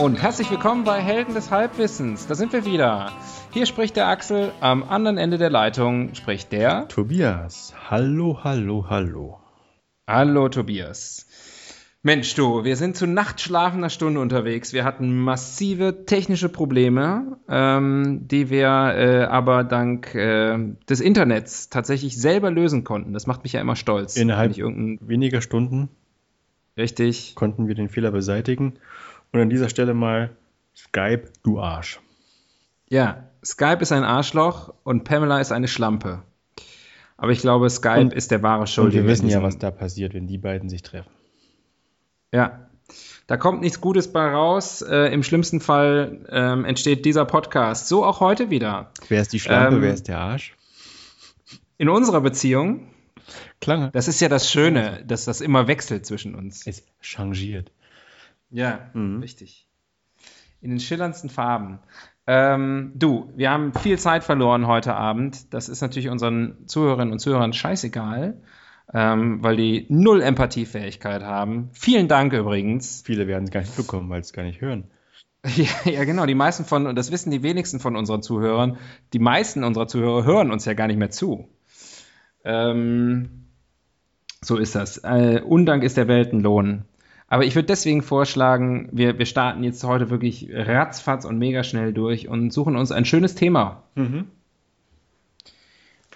Und herzlich willkommen bei Helden des Halbwissens. Da sind wir wieder. Hier spricht der Axel, am anderen Ende der Leitung spricht der Tobias. Hallo, hallo, hallo. Hallo Tobias. Mensch du, wir sind zu nachtschlafender Stunde unterwegs. Wir hatten massive technische Probleme, ähm, die wir äh, aber dank äh, des Internets tatsächlich selber lösen konnten. Das macht mich ja immer stolz. Innerhalb weniger Stunden Richtig. konnten wir den Fehler beseitigen. Und an dieser Stelle mal Skype, du Arsch. Ja, Skype ist ein Arschloch und Pamela ist eine Schlampe. Aber ich glaube, Skype Und- ist der wahre Und Schuldige. wir wissen ja, was da passiert, wenn die beiden sich treffen. Ja. Da kommt nichts Gutes bei raus. Äh, Im schlimmsten Fall ähm, entsteht dieser Podcast. So auch heute wieder. Wer ist die Schlampe, Ähm, wer ist der Arsch? In unserer Beziehung, Klange. das ist ja das Schöne, dass das immer wechselt zwischen uns. Es changiert. Ja, Mhm. richtig. In den schillerndsten Farben. Ähm, du, wir haben viel Zeit verloren heute Abend. Das ist natürlich unseren Zuhörerinnen und Zuhörern scheißegal, ähm, weil die null Empathiefähigkeit haben. Vielen Dank übrigens. Viele werden es gar nicht bekommen, weil sie es gar nicht hören. Ja, ja, genau. Die meisten von, und das wissen die wenigsten von unseren Zuhörern, die meisten unserer Zuhörer hören uns ja gar nicht mehr zu. Ähm, so ist das. Äh, Undank ist der Weltenlohn. Aber ich würde deswegen vorschlagen, wir, wir starten jetzt heute wirklich ratzfatz und mega schnell durch und suchen uns ein schönes Thema.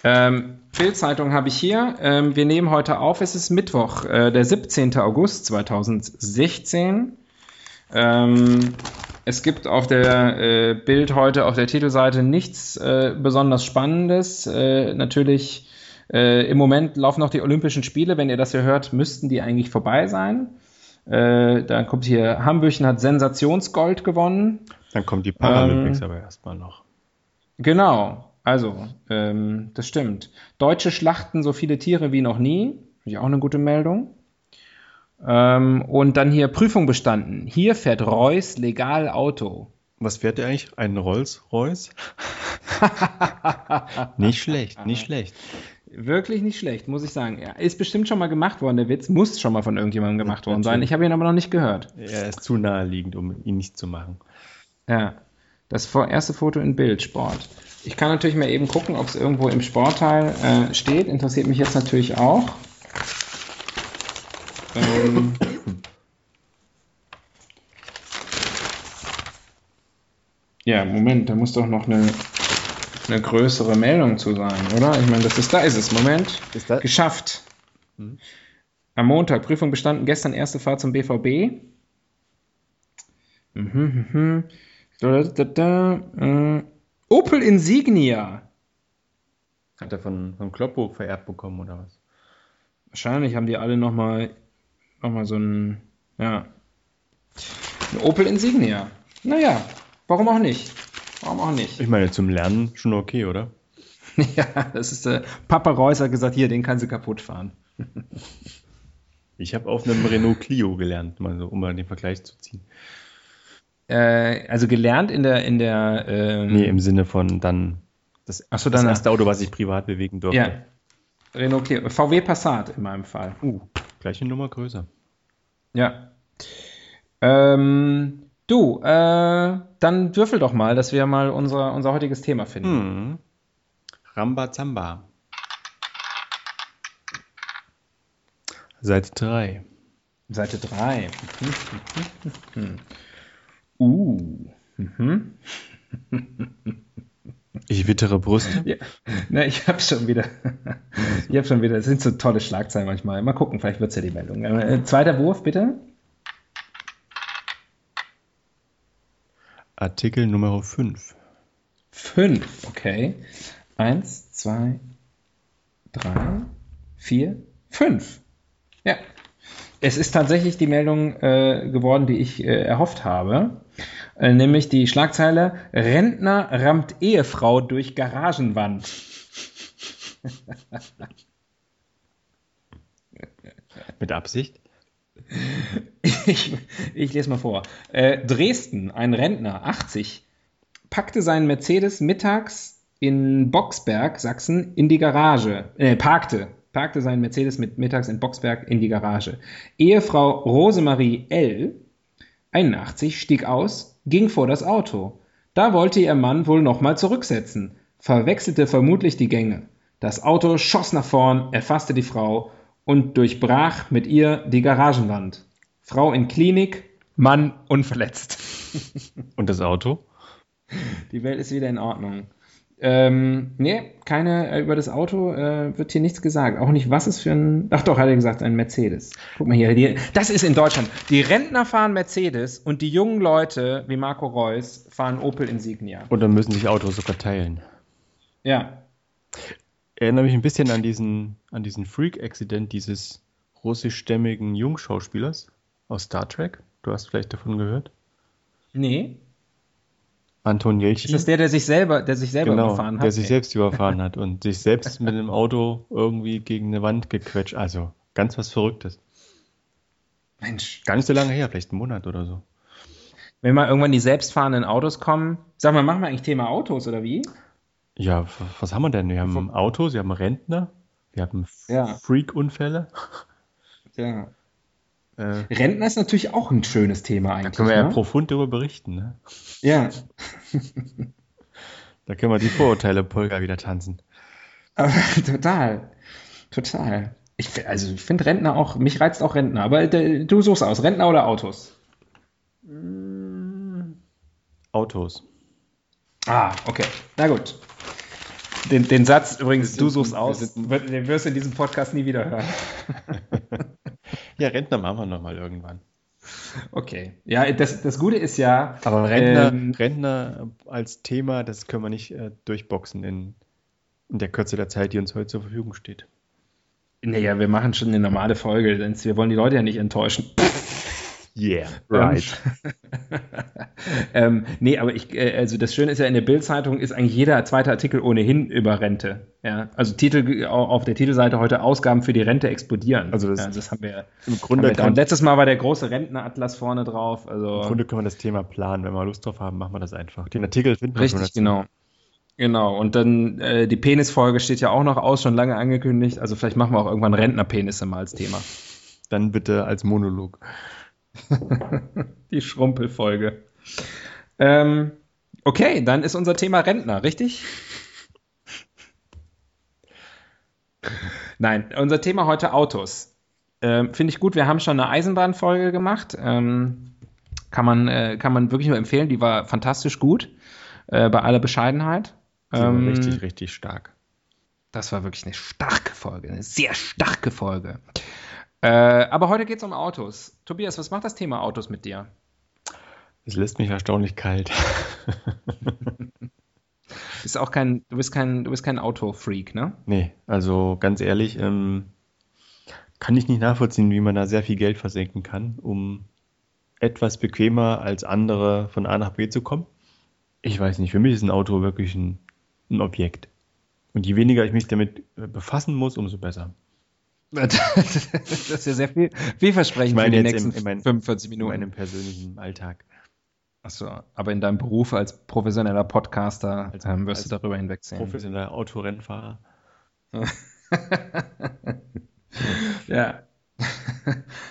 Ähm, Bild-Zeitung habe ich hier. Ähm, wir nehmen heute auf, es ist Mittwoch, äh, der 17. August 2016. Ähm, es gibt auf der äh, Bild heute auf der Titelseite nichts äh, besonders Spannendes. Äh, natürlich äh, im Moment laufen noch die Olympischen Spiele. Wenn ihr das hier hört, müssten die eigentlich vorbei sein. Äh, dann kommt hier, Hambüchen hat Sensationsgold gewonnen. Dann kommt die Paralympics Ähm, aber erstmal noch. Genau, also, ähm, das stimmt. Deutsche schlachten so viele Tiere wie noch nie. Finde ich auch eine gute Meldung. Ähm, und dann hier Prüfung bestanden. Hier fährt Reus legal Auto. Was fährt der eigentlich? Ein Rolls-Royce? nicht schlecht, nicht schlecht. Wirklich nicht schlecht, muss ich sagen. Ja, ist bestimmt schon mal gemacht worden, der Witz. Muss schon mal von irgendjemandem gemacht worden sein. Ich habe ihn aber noch nicht gehört. Er ist zu naheliegend, um ihn nicht zu machen. Ja, das erste Foto in Bildsport. Ich kann natürlich mal eben gucken, ob es irgendwo im Sportteil äh, steht. Interessiert mich jetzt natürlich auch. Ähm, ja, Moment, da muss doch noch eine, eine größere Meldung zu sein, oder? Ich meine, das ist, da ist es. Moment. Ist das- Geschafft. Am Montag, Prüfung bestanden, gestern erste Fahrt zum BVB. Mhm, mhm. Da, da, da, äh, Opel Insignia. Hat er von, von Kloppo vererbt bekommen oder was? Wahrscheinlich haben die alle nochmal noch mal so ein, ja, ein Opel Insignia. Naja, warum auch nicht? Warum auch nicht? Ich meine, zum Lernen schon okay, oder? ja, das ist, äh, Papa Reus hat gesagt, hier, den kann sie kaputt fahren. Ich habe auf einem Renault Clio gelernt, mal so, um mal den Vergleich zu ziehen. Äh, also gelernt in der, in der, ähm, Nee, im Sinne von dann das, Ach so, das danach. erste Auto, was ich privat bewegen durfte. ja, Renault Clio, VW Passat in meinem Fall. Uh, gleiche Nummer größer. Ja. Ähm, du, äh, dann würfel doch mal, dass wir mal unser, unser heutiges Thema finden. Hm. Rambazamba. Seite 3. Seite 3. uh. Mhm. Ich wittere Brüste. Ja. Ne, ich habe schon wieder. ich habe schon wieder. Das sind so tolle Schlagzeilen manchmal. Mal gucken, vielleicht wird's ja die Meldung. Äh, zweiter Wurf, bitte. Artikel Nummer 5. Fünf, okay. Eins, zwei, drei, vier, fünf. Ja. Es ist tatsächlich die Meldung äh, geworden, die ich äh, erhofft habe. Äh, nämlich die Schlagzeile: Rentner rammt Ehefrau durch Garagenwand. Mit Absicht? Ich, ich lese mal vor. Äh, Dresden, ein Rentner, 80, packte seinen Mercedes mittags in Boxberg, Sachsen, in die Garage. Äh, parkte, parkte seinen Mercedes mit mittags in Boxberg in die Garage. Ehefrau Rosemarie L., 81, stieg aus, ging vor das Auto. Da wollte ihr Mann wohl nochmal zurücksetzen, verwechselte vermutlich die Gänge. Das Auto schoss nach vorn, erfasste die Frau und durchbrach mit ihr die Garagenwand. Frau in Klinik, Mann unverletzt. Und das Auto? Die Welt ist wieder in Ordnung. Ähm, nee, keine, äh, über das Auto äh, wird hier nichts gesagt. Auch nicht, was es für ein, ach doch, hat er gesagt, ein Mercedes. Guck mal hier, die, das ist in Deutschland. Die Rentner fahren Mercedes und die jungen Leute, wie Marco Reus, fahren Opel Insignia. Und dann müssen sich Autos sogar teilen. Ja, Erinnere mich ein bisschen an diesen, an diesen Freak-Accident dieses russischstämmigen Jungschauspielers aus Star Trek. Du hast vielleicht davon gehört? nee. Anton Jelchin. Ist das der, der sich selber, der sich selber genau, überfahren hat? der sich Nee. selbst überfahren hat und sich selbst mit dem Auto irgendwie gegen eine Wand gequetscht. Also ganz was Verrücktes. Mensch. Gar nicht so lange her, vielleicht einen Monat oder so. Wenn mal irgendwann die selbstfahrenden Autos kommen, sag mal, machen wir eigentlich Thema Autos oder wie? Ja, was haben wir denn? Wir haben Autos, wir haben Rentner, wir haben Ja. Freak-Unfälle. Ja. Äh, Rentner ist natürlich auch ein schönes Thema da eigentlich. können wir ja ne? profund darüber berichten. Ne? ja. Da können wir die Vorurteile Polka wieder tanzen. Aber, total. Total. Ich, also ich finde Rentner auch, mich reizt auch Rentner, aber äh, du suchst aus, Rentner oder Autos? Autos. Ah, okay. Na gut. Den, den Satz übrigens, du suchst wir aus, den wirst du in diesem Podcast nie wieder hören. Ja, Rentner machen wir nochmal irgendwann. Okay. Ja, das, das Gute ist ja, Aber Rentner, Ähm, Rentner als Thema, das können wir nicht äh, durchboxen in, in der Kürze der Zeit, die uns heute zur Verfügung steht. naja, wir machen schon eine normale Folge, denn wir wollen die Leute ja nicht enttäuschen. Yeah, right. ähm, nee, aber ich, äh, also das Schöne ist ja, in der Bild-Zeitung ist eigentlich jeder zweite Artikel ohnehin über Rente. Ja, also Titel au- auf der Titelseite heute Ausgaben für die Rente explodieren. Also das- ja, das haben wir. Im Grunde, wir Und letztes Mal war der große Rentneratlas vorne drauf. Also Im Grunde können wir das Thema planen. Wenn wir Lust drauf haben, machen wir das einfach. Den Artikel finden wir richtig, genau. Genau, und dann äh, die Penisfolge steht ja auch noch aus, schon lange angekündigt. Also vielleicht machen wir auch irgendwann Rentnerpenisse mal als Thema. Dann bitte als Monolog. Die Schrumpelfolge. Ähm, okay, dann ist unser Thema Rentner, richtig? Nein, unser Thema heute Autos. Ähm, Finde ich gut. Wir haben schon eine Eisenbahnfolge gemacht. Ähm, kann, man, äh, kann man wirklich nur empfehlen. Die war fantastisch gut. Äh, bei aller Bescheidenheit. Ähm, richtig, richtig stark. das war wirklich eine starke Folge, eine sehr starke Folge. Äh, aber heute geht es um Autos. Tobias, was macht das Thema Autos mit dir? Es lässt mich erstaunlich kalt. Bist auch kein, du bist kein, du bist kein Autofreak, ne? Nee, also ganz ehrlich, ähm, kann ich nicht nachvollziehen, wie man da sehr viel Geld versenken kann, um etwas bequemer als andere von A nach B zu kommen. Ich weiß nicht, für mich ist ein Auto wirklich ein, ein Objekt. Und je weniger ich mich damit befassen muss, umso besser. Das ist ja sehr viel, vielversprechend Ich meine für die im- nächsten in meinem- 45 In Minuten. meinem persönlichen Alltag. Achso, aber in deinem Beruf als professioneller Podcaster Als- ähm, wirst als du darüber hinwegsehen. Professioneller Autorennfahrer. Ja.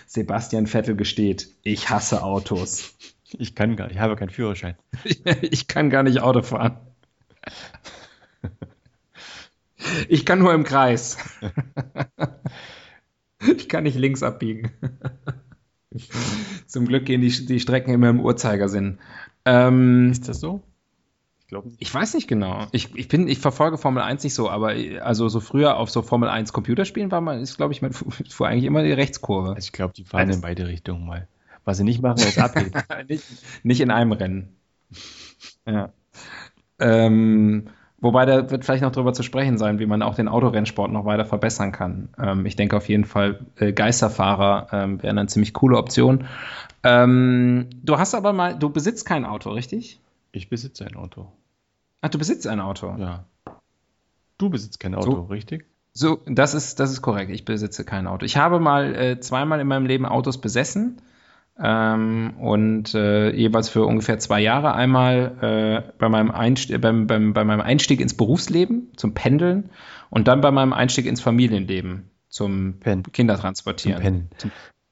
Sebastian Vettel gesteht, ich hasse Autos. Ich kann gar nicht, ich habe keinen Führerschein. Ich kann gar nicht Auto fahren. Ich kann nur im Kreis. Ich kann nicht links abbiegen. Zum Glück gehen die, die Strecken immer im Uhrzeigersinn. Ähm, Ist das so? Ich glaube nicht. ich weiß nicht genau. Ich, ich, bin, ich verfolge Formel 1 nicht so, aber also so früher auf so Formel 1 Computerspielen war man, ist glaube ich, man fuhr eigentlich immer die Rechtskurve. Also ich glaube, die fahren Eines- in beide Richtungen mal. Was sie nicht machen, ist abheben. nicht, nicht in einem Rennen. Ja. Ähm, Wobei da wird vielleicht noch drüber zu sprechen sein, wie man auch den Autorennsport noch weiter verbessern kann. Ähm, ich denke auf jeden Fall, äh, Geisterfahrer ähm, wären eine ziemlich coole Option. Ähm, du hast aber mal, du besitzt kein Auto, richtig? Ich besitze ein Auto. Ach, du besitzt ein Auto? Ja. Du besitzt kein Auto, So. richtig? So, das ist, das ist korrekt. Ich besitze kein Auto. Ich habe mal äh, zweimal in meinem Leben Autos besessen ähm, und äh, jeweils für ungefähr zwei Jahre. Einmal äh, bei, meinem Einstieg, beim, beim, bei meinem Einstieg ins Berufsleben zum Pendeln und dann bei meinem Einstieg ins Familienleben zum Pen. Kindertransportieren. Pennen.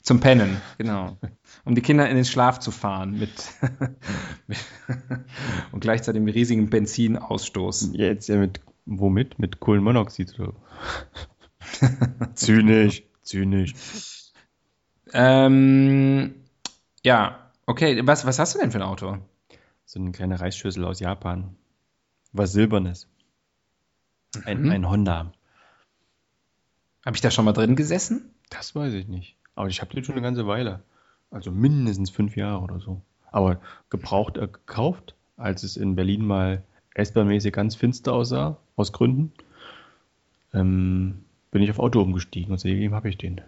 Zum Pennen, genau. Um die Kinder in den Schlaf zu fahren mit, mit und gleichzeitig mit riesigen Benzinausstoß. Ja, Jetzt ja mit, womit? Mit Kohlenmonoxid oder? zynisch, zynisch. Ähm, ja, okay. Was, was hast du denn für ein Auto? So eine kleine Reisschüssel aus Japan. Was Silbernes. Ein, Mhm. ein Honda. Habe ich da schon mal drin gesessen? Das weiß ich nicht. Aber ich habe den schon eine ganze Weile. Also mindestens fünf Jahre oder so. Aber gebraucht äh, gekauft, als es in Berlin mal S-Bahn-mäßig ganz finster aussah, aus Gründen, ähm, bin ich auf Auto umgestiegen und seitdem habe ich den.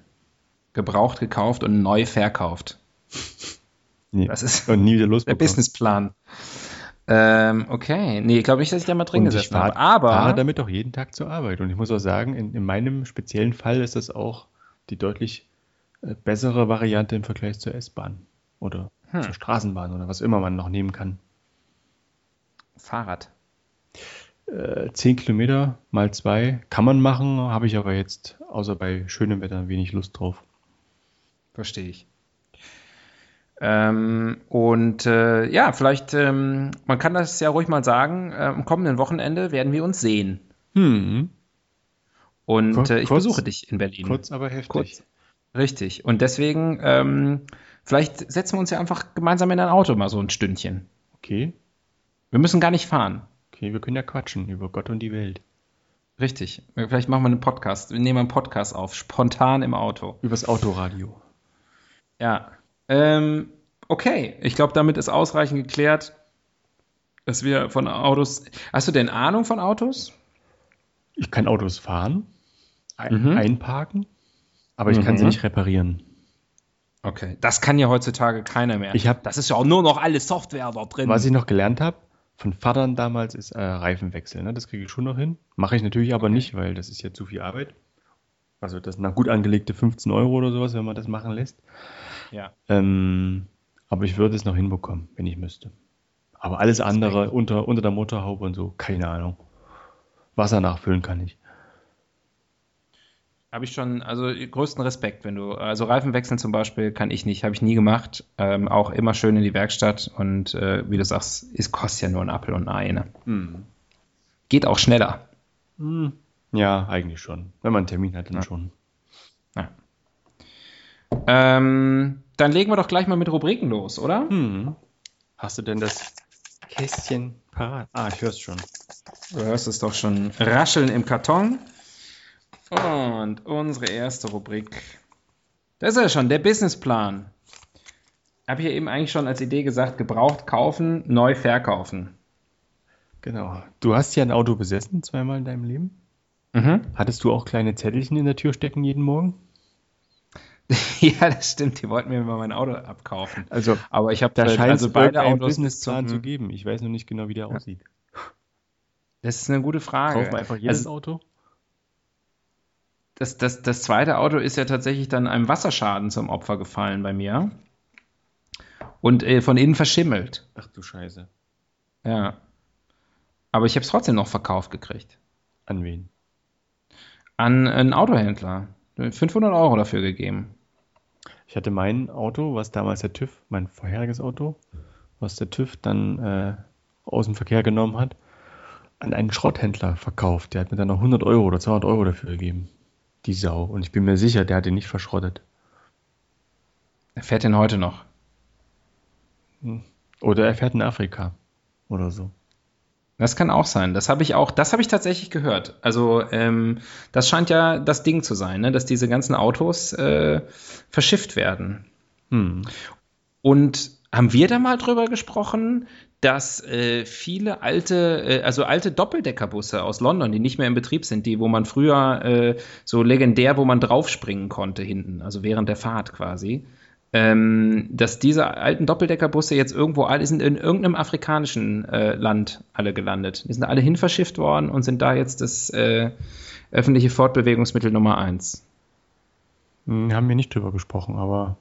Gebraucht, gekauft und neu verkauft. Nee. Das ist und nie wieder der. Businessplan. Ähm, okay. Nee, glaube ich, dass ich da mal drin Und ich gesessen habe. Aber fahre damit auch jeden Tag zur Arbeit. Und ich muss auch sagen, in, in meinem speziellen Fall ist das auch die deutlich äh, bessere Variante im Vergleich zur S-Bahn oder Hm. zur Straßenbahn oder was immer man noch nehmen kann. Fahrrad. Äh, 10 Kilometer mal zwei kann man machen, habe ich aber jetzt außer bei schönem Wetter wenig Lust drauf. Verstehe ich. Ähm, und äh, ja, vielleicht, ähm, man kann das ja ruhig mal sagen, äh, am kommenden Wochenende werden wir uns sehen. Hm. Und äh, ich besuche dich in Berlin. Kurz, aber heftig. Kurz. Richtig. Und deswegen, ähm, vielleicht setzen wir uns ja einfach gemeinsam in ein Auto mal so ein Stündchen. Okay. Wir müssen gar nicht fahren. Okay, wir können ja quatschen über Gott und die Welt. Richtig. Vielleicht machen wir einen Podcast. Wir nehmen einen Podcast auf, spontan im Auto. Übers Autoradio. Ja. Ähm, okay. Ich glaube, damit ist ausreichend geklärt, dass wir von Autos. Hast du denn Ahnung von Autos? Ich kann Autos fahren, ein, Mhm. einparken, aber ich kann sie Mhm. nicht reparieren. Okay. Das kann ja heutzutage keiner mehr. Ich hab- das ist ja auch nur noch alles Software da drin. Was ich noch gelernt habe von Vatern damals ist äh, Reifenwechsel. Ne? Das kriege ich schon noch hin. Mache ich natürlich aber nicht, weil das ist ja zu viel Arbeit. Also das sind dann gut angelegte 15 Euro oder sowas, wenn man das machen lässt. Ja. Ähm, aber ich würde es noch hinbekommen, wenn ich müsste. Aber alles andere unter, unter der Motorhaube und so, keine Ahnung. Wasser nachfüllen kann ich. Habe ich schon, also größten Respekt, wenn du, also Reifen wechseln zum Beispiel kann ich nicht, habe ich nie gemacht. Ähm, auch immer schön in die Werkstatt und äh, wie du sagst, es kostet ja nur ein Apfel und ein Ei. Ne? Geht auch schneller. Ja, eigentlich schon. Wenn man einen Termin hat, dann Ja. schon. Ähm, dann legen wir doch gleich mal mit Rubriken los, oder? Hm. Hast du denn das Kästchen parat? Ah, ich höre es schon. Du hörst es doch schon rascheln im Karton. Und unsere erste Rubrik. Das ist ja schon der Businessplan. Habe ich ja eben eigentlich schon als Idee gesagt, gebraucht kaufen, neu verkaufen. Genau. Du hast ja ein Auto besessen, zweimal in deinem Leben. Mhm. Hattest du auch kleine Zettelchen in der Tür stecken jeden Morgen? Ja, das stimmt. Die wollten mir mal mein Auto abkaufen. Also, Aber ich habe da scheint also beide Autos Businessplan zum- zu geben. Ich weiß noch nicht genau, wie der aussieht. Das ist eine gute Frage. Kaufen wir einfach jedes Also, Auto? das, das, das zweite Auto ist ja tatsächlich dann einem Wasserschaden zum Opfer gefallen bei mir. Und äh, von innen verschimmelt. Ach du Scheiße. Ja. Aber ich habe es trotzdem noch verkauft gekriegt. An wen? An einen Autohändler. 500 Euro dafür gegeben. Ich hatte mein Auto, was damals der TÜV, mein vorheriges Auto, was der TÜV dann äh, aus dem Verkehr genommen hat, an einen Schrotthändler verkauft. Der hat mir dann noch 100 Euro oder 200 Euro dafür gegeben. Die Sau. Und ich bin mir sicher, der hat den nicht verschrottet. Er fährt den heute noch. Oder er fährt in Afrika. Oder so. Das kann auch sein. Das habe ich auch, das habe ich tatsächlich gehört. Also ähm, das scheint ja das Ding zu sein, ne? dass diese ganzen Autos äh, verschifft werden. Hm. Und haben wir da mal drüber gesprochen, dass äh, viele alte, äh, also alte Doppeldeckerbusse aus London, die nicht mehr in Betrieb sind, die, wo man früher äh, so legendär, wo man draufspringen konnte hinten, also während der Fahrt quasi, ähm, dass diese alten Doppeldeckerbusse jetzt irgendwo alle sind in irgendeinem afrikanischen äh, Land alle gelandet. Die sind alle hinverschifft worden und sind da jetzt das äh, öffentliche Fortbewegungsmittel Nummer eins. Hm, haben wir nicht drüber gesprochen, aber.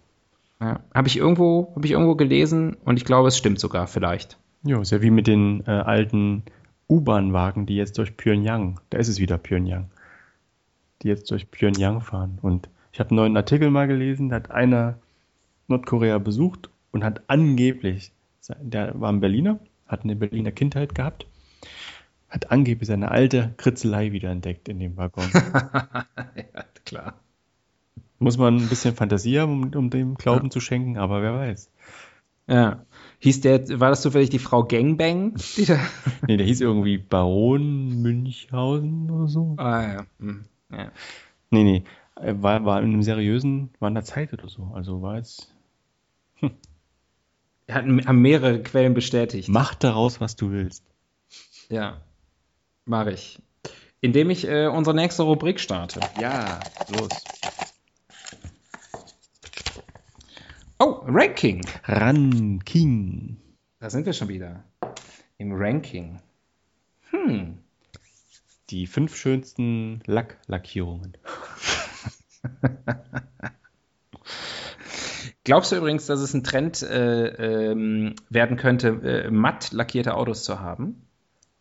Ja, habe ich irgendwo, habe ich irgendwo gelesen und ich glaube, es stimmt sogar vielleicht. Ja, ist ja wie mit den äh, alten U-Bahn-Wagen, die jetzt durch Pyongyang, da ist es wieder Pyongyang, die jetzt durch Pyongyang fahren. Und ich habe einen neuen Artikel mal gelesen, da hat einer Nordkorea besucht und hat angeblich, der war ein Berliner, hat eine Berliner Kindheit gehabt, hat angeblich seine alte Kritzelei wiederentdeckt in dem Waggon. ja, klar. Muss man ein bisschen Fantasie haben, um, um dem Glauben ja. zu schenken, aber wer weiß. Ja. Hieß der, war das zufällig die Frau Gangbang? Nee, der hieß irgendwie Baron Münchhausen oder so. Ah, ja. Hm. ja. Nee, nee. War, war in einem seriösen, war in der Zeit oder so. Also war jetzt er hat, haben mehrere Quellen bestätigt. Mach daraus, was du willst. Ja, mache ich. Indem ich äh, unsere nächste Rubrik starte. Ja, los. Oh, Ranking. Ranking. Da sind wir schon wieder. Im Ranking. Hm. Die fünf schönsten Lacklackierungen. Glaubst du übrigens, dass es ein Trend äh, ähm, werden könnte, äh, matt lackierte Autos zu haben?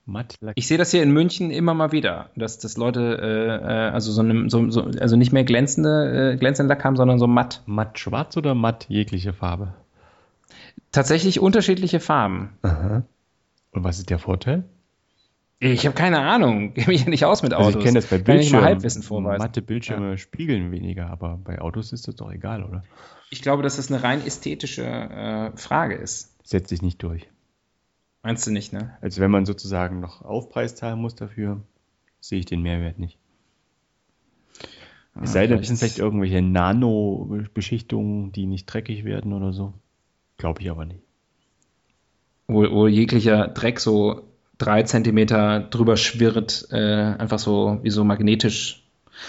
Matt lackiert. Ich sehe das hier in München immer mal wieder, dass, dass Leute äh, äh also so, eine, so, so, also nicht mehr glänzende, äh, glänzenden Lack haben, sondern so matt. Matt schwarz oder matt jegliche Farbe? Tatsächlich unterschiedliche Farben. Aha. Und was ist der Vorteil? Ich habe keine Ahnung. Ich kenne mich ja nicht aus mit Autos. Also ich kenne das bei Bildschirmen. Halbwissen vorweisen. Matte Bildschirme ja. spiegeln weniger, aber bei Autos ist das doch egal, oder? Ich glaube, dass das eine rein ästhetische äh, Frage ist. Setzt sich nicht durch. Meinst du nicht, ne? Also wenn man sozusagen noch Aufpreis zahlen muss dafür, sehe ich den Mehrwert nicht. Es sei denn, es sind vielleicht irgendwelche Nano-Beschichtungen, die nicht dreckig werden oder so. Glaube ich aber nicht. Wo, wo, jeglicher Dreck so drei Zentimeter drüber schwirrt, äh, einfach so wie so magnetisch.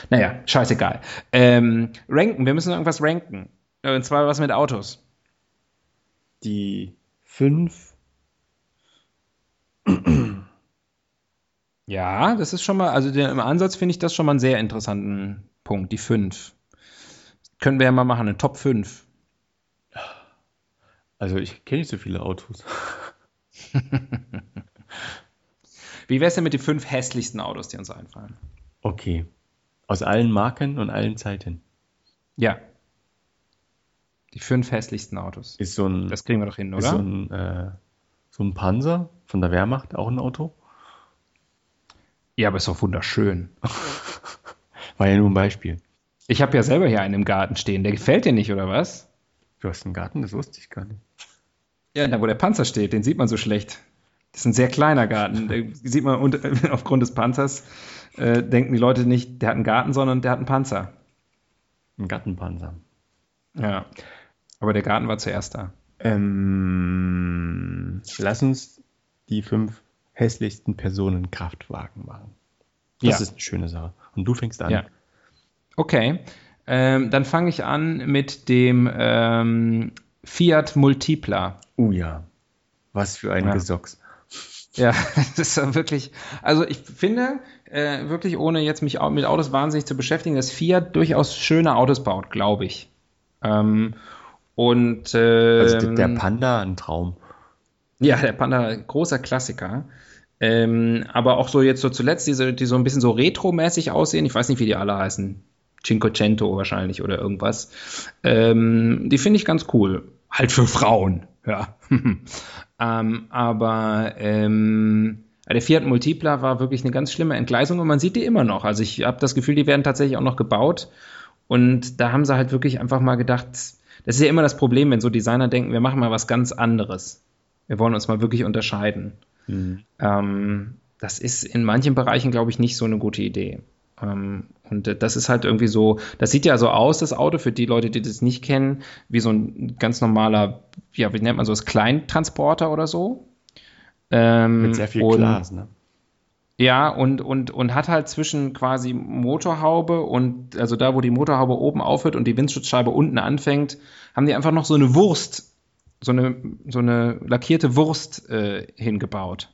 Naja, scheißegal. Ähm, ranken, wir müssen irgendwas ranken. Äh, und zwar was mit Autos. Die fünf. Ja, das ist schon mal, also der, im Ansatz finde ich das schon mal einen sehr interessanten Punkt, die fünf. Können wir ja mal machen, eine Top 5. Also ich kenne nicht so viele Autos. Wie wäre es denn mit den fünf hässlichsten Autos, die uns einfallen? Okay. Aus allen Marken und allen Zeiten. Ja. Die fünf hässlichsten Autos. Ist so ein, das kriegen wir doch hin, oder? Ist so ein, äh, so ein Panzer von der Wehrmacht auch ein Auto? Ja, aber ist doch wunderschön. War ja nur ein Beispiel. Ich habe ja selber hier einen im Garten stehen. Der gefällt dir nicht, oder was? Du hast einen Garten? Das wusste ich gar nicht. Ja, da wo der Panzer steht, den sieht man so schlecht. Das ist ein sehr kleiner Garten. Da sieht man unter, aufgrund des Panzers, äh, denken die Leute nicht, der hat einen Garten, sondern der hat einen Panzer. Ein Gartenpanzer. Ja. Aber der Garten war zuerst da. Ähm, lass uns die fünf hässlichsten Personen Kraftwagen machen. Das ja. ist eine schöne Sache. Und du fängst an. Ja. Okay. Ähm, dann fange ich an mit dem ähm, Fiat Multipla. Oh ja. Was für ein ja. Gesocks. Ja, das ist wirklich, also ich finde, äh, wirklich ohne jetzt mich mit Autos wahnsinnig zu beschäftigen, dass Fiat durchaus schöne Autos baut, glaube ich. Ähm, und äh, also der Panda ein Traum. Ja, der Panda großer Klassiker. Ähm, aber auch so jetzt so zuletzt diese, die so ein bisschen so retro-mäßig aussehen. Ich weiß nicht, wie die alle heißen. Cinquecento wahrscheinlich oder irgendwas. Ähm, die finde ich ganz cool. Halt für Frauen, ja. ähm, aber ähm, der Fiat Multipla war wirklich eine ganz schlimme Entgleisung und man sieht die immer noch. Also ich habe das Gefühl, die werden tatsächlich auch noch gebaut. Und da haben sie halt wirklich einfach mal gedacht, das ist ja immer das Problem, wenn so Designer denken, wir machen mal was ganz anderes. Wir wollen uns mal wirklich unterscheiden. Mhm. Ähm, das ist in manchen Bereichen, glaube ich, nicht so eine gute Idee. Ähm, und das ist halt irgendwie so, das sieht ja so aus, das Auto, für die Leute, die das nicht kennen, wie so ein ganz normaler, ja, wie nennt man so das, Kleintransporter oder so. Ähm, Mit sehr viel und- Glas, ne? Ja, und, und, und hat halt zwischen quasi Motorhaube und, also da, wo die Motorhaube oben aufhört und die Windschutzscheibe unten anfängt, haben die einfach noch so eine Wurst, so eine, so eine lackierte Wurst äh, hingebaut,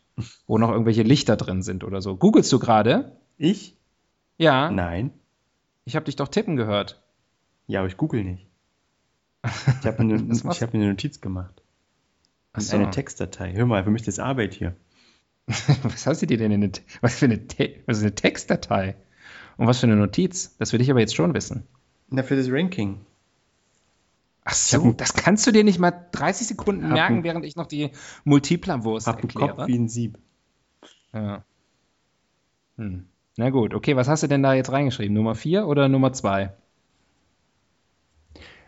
wo noch irgendwelche Lichter drin sind oder so. Googlest du gerade? Ich? Ja, Nein. ich habe dich doch tippen gehört. Ja, aber ich google nicht. Ich habe mir, hab mir eine Notiz gemacht. So. eine Textdatei. Hör mal, für mich ist das Arbeit hier. Was hast du dir denn in eine, was für eine, Te was ist eine Textdatei? Und was für eine Notiz? Das will ich aber jetzt schon wissen. Na, für das Ranking. Ach so, das kannst du dir nicht mal 30 Sekunden merken, ein- während ich noch die Multipler-Wurst Hab einen erkläre. Kopf wie ein Sieb. Ja. Hm. Na gut, okay, was hast du denn da jetzt reingeschrieben? Nummer 4 oder Nummer 2?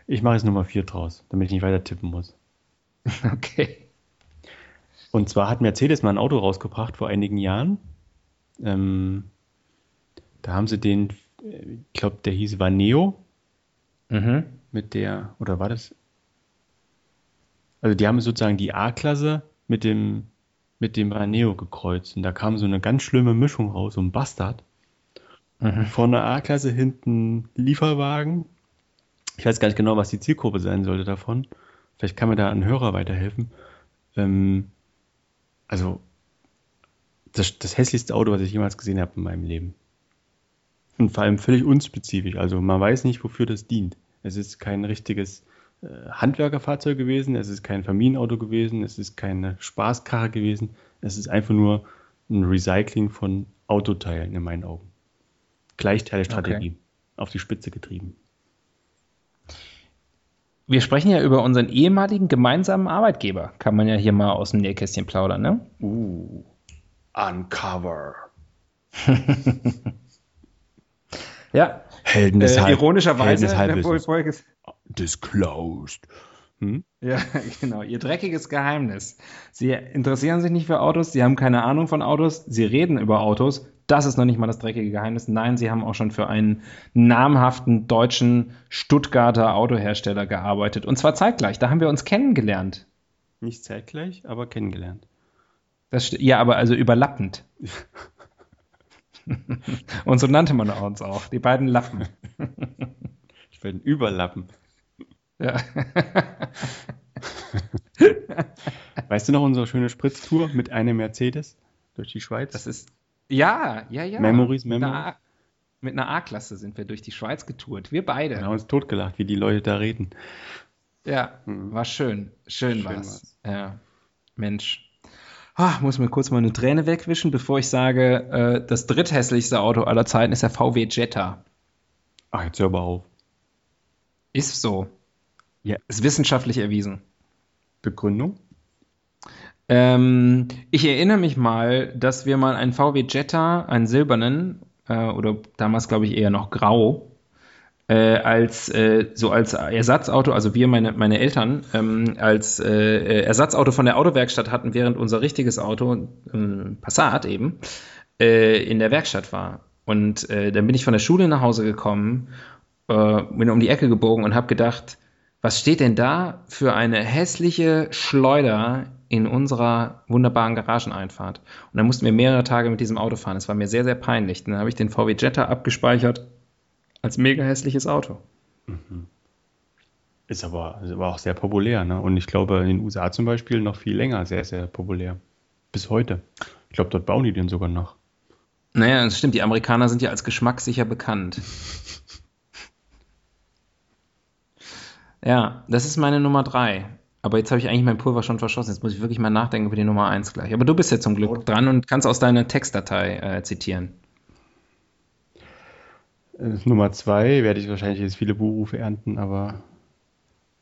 Ich mache jetzt Nummer 4 draus, damit ich nicht weiter tippen muss. Okay. Und zwar hat Mercedes mal ein Auto rausgebracht vor einigen Jahren. Ähm, da haben sie den, ich glaube, der hieß Vaneo Mhm. mit der, oder war das? Also die haben sozusagen die A-Klasse mit dem, mit dem Vaneo gekreuzt. Und da kam so eine ganz schlimme Mischung raus, so ein Bastard. Mhm. Vorne A-Klasse, hinten Lieferwagen. Ich weiß gar nicht genau, was die Zielgruppe sein sollte davon. Vielleicht kann mir da ein Hörer weiterhelfen. Ähm, also, das, das hässlichste Auto, was ich jemals gesehen habe in meinem Leben. Und vor allem völlig unspezifisch. Also, man weiß nicht, wofür das dient. Es ist kein richtiges Handwerkerfahrzeug gewesen, es ist kein Familienauto gewesen, es ist keine Spaßkarre gewesen. Es ist einfach nur ein Recycling von Autoteilen in meinen Augen. Gleichteile-Strategie. Auf die Spitze getrieben. Wir sprechen ja über unseren ehemaligen gemeinsamen Arbeitgeber. Kann man ja hier mal aus dem Nähkästchen plaudern, ne? Uh, Uncover. Ja. Helden Äh, des Halb- ironischerweise, Helden des Halbwissens. Disclosed. Hm? Ja, genau. Ihr dreckiges Geheimnis. Sie interessieren sich nicht für Autos, sie haben keine Ahnung von Autos, sie reden über Autos. Das ist noch nicht mal das dreckige Geheimnis. Nein, sie haben auch schon für einen namhaften deutschen Stuttgarter Autohersteller gearbeitet. Und zwar zeitgleich. Da haben wir uns kennengelernt. Nicht zeitgleich, aber kennengelernt. Das ja, aber also überlappend. Und so nannte man uns auch, die beiden Lappen. Ich werde überlappen. Ja. Weißt du noch unsere schöne Spritztour mit einem Mercedes durch die Schweiz? Das ist. Ja, ja, ja. Memories, Memories. Mit einer A-Klasse sind wir durch die Schweiz getourt. Wir beide. Wir haben uns totgelacht, wie die Leute da reden. Ja, Mhm. war schön. Schön, Schön war's. war's. Ja. Mensch. Ah, muss mir kurz mal eine Träne wegwischen, bevor ich sage, äh, das dritthässlichste Auto aller Zeiten ist der VW Jetta. Ach, jetzt hör aber auf. Ist so. Ja. Ist wissenschaftlich erwiesen. Begründung? Ähm, ich erinnere mich mal, dass wir mal einen VW Jetta, einen silbernen, äh, oder damals glaube ich eher noch grau, äh, als äh, so als Ersatzauto, also wir, meine, meine Eltern, ähm, als äh, äh, Ersatzauto von der Autowerkstatt hatten, während unser richtiges Auto, äh, Passat eben, äh, in der Werkstatt war. Und äh, dann bin ich von der Schule nach Hause gekommen, bin um die Ecke gebogen und habe gedacht, was steht denn da für eine hässliche Schleuder in unserer wunderbaren Garageneinfahrt? Und dann mussten wir mehrere Tage mit diesem Auto fahren. Es war mir sehr, sehr peinlich. Dann habe ich den VW Jetta abgespeichert als mega hässliches Auto. Ist aber, ist aber auch sehr populär, ne? Und ich glaube, in den USA zum Beispiel noch viel länger sehr, sehr populär. Bis heute. Ich glaube, dort bauen die den sogar noch. Naja, das stimmt. Die Amerikaner sind ja als geschmackssicher bekannt. ja, das ist meine Nummer drei. Aber jetzt habe ich eigentlich mein Pulver schon verschossen. Jetzt muss ich wirklich mal nachdenken über die Nummer eins gleich. Aber du bist ja zum Glück dran und kannst aus deiner Textdatei äh, zitieren. Äh, Nummer zwei werde ich wahrscheinlich jetzt viele Buhrufe ernten, aber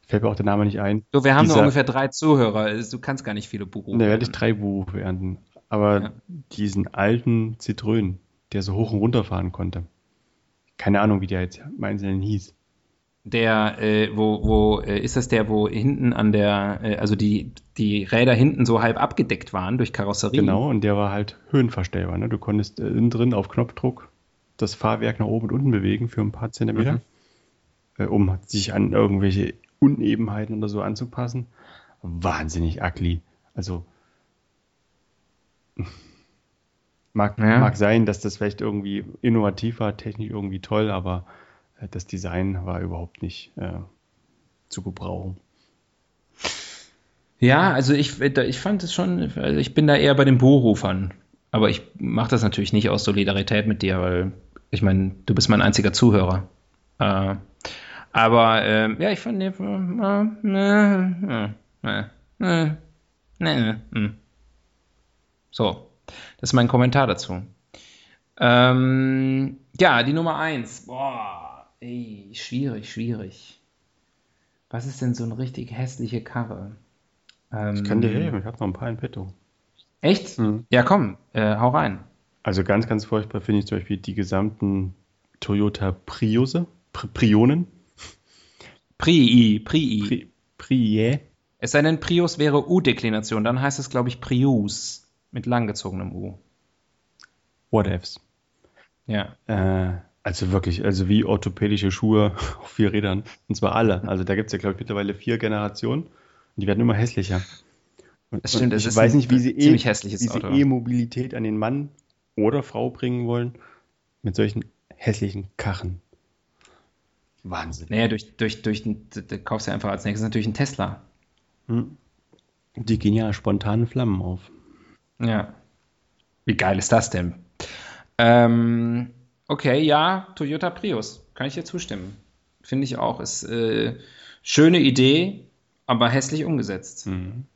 fällt mir auch der Name nicht ein. So, wir haben nur Dieser- ungefähr drei Zuhörer. Du kannst gar nicht viele Berufe. Da werde ich drei Buhrufe ernten. Aber Ja. diesen alten Zitrönen, der so hoch und runter fahren konnte. Keine Ahnung, wie der jetzt im Einzelnen hieß. Der, äh, wo, wo, äh, ist das der, wo hinten an der, äh, also die, die Räder hinten so halb abgedeckt waren durch Karosserie? Genau, und der war halt höhenverstellbar. Ne? Du konntest äh, innen drin auf Knopfdruck das Fahrwerk nach oben und unten bewegen für ein paar Zentimeter, Mhm. äh, um sich an irgendwelche Unebenheiten oder so anzupassen. Wahnsinnig ugly. Also Mag, Ja. mag sein, dass das vielleicht irgendwie innovativ war, technisch irgendwie toll, aber äh, das Design war überhaupt nicht äh, zu gebrauchen. Ja, also ich, ich fand es schon, also ich bin da eher bei den Buchrufern. Aber ich mache das natürlich nicht aus Solidarität mit dir, weil ich meine, du bist mein einziger Zuhörer. Äh, aber äh, ja, ich fand den. Äh, äh, äh, äh. So, das ist mein Kommentar dazu. Ähm, ja, die Nummer eins. Boah, ey, schwierig, schwierig. Was ist denn so eine richtig hässliche Karre? Ähm, Ich kann dir helfen, ich habe noch ein paar in petto. Echt? Mhm. Ja, komm, äh, hau rein. Also ganz, ganz furchtbar finde ich zum Beispiel die gesamten Toyota Priusse, Pri Prionen, Prii, Prii. Pri Prie, Es sei denn, Prius wäre U-Deklination, dann heißt es, glaube ich, Prius mit langgezogenem U. whatevs. Ja. Äh, also wirklich, also wie orthopädische Schuhe auf vier Rädern. Und zwar alle. Also da gibt es ja, glaube ich, mittlerweile vier Generationen. Und die werden immer hässlicher. Und, Das stimmt, und ich weiß nicht, wie sie ziemlich eh, hässliches wie sie Auto. E-Mobilität an den Mann oder Frau bringen wollen mit solchen hässlichen Karren. Wahnsinn. Naja, durch, durch, durch, den- du du kaufst ja einfach als nächstes natürlich einen Tesla. Hm. Die gehen ja spontan Flammen auf. Ja. Wie geil ist das denn? Ähm, okay, ja, Toyota Prius. Kann ich dir zustimmen. Finde ich auch. Ist äh, schöne Idee, aber hässlich umgesetzt. Mhm.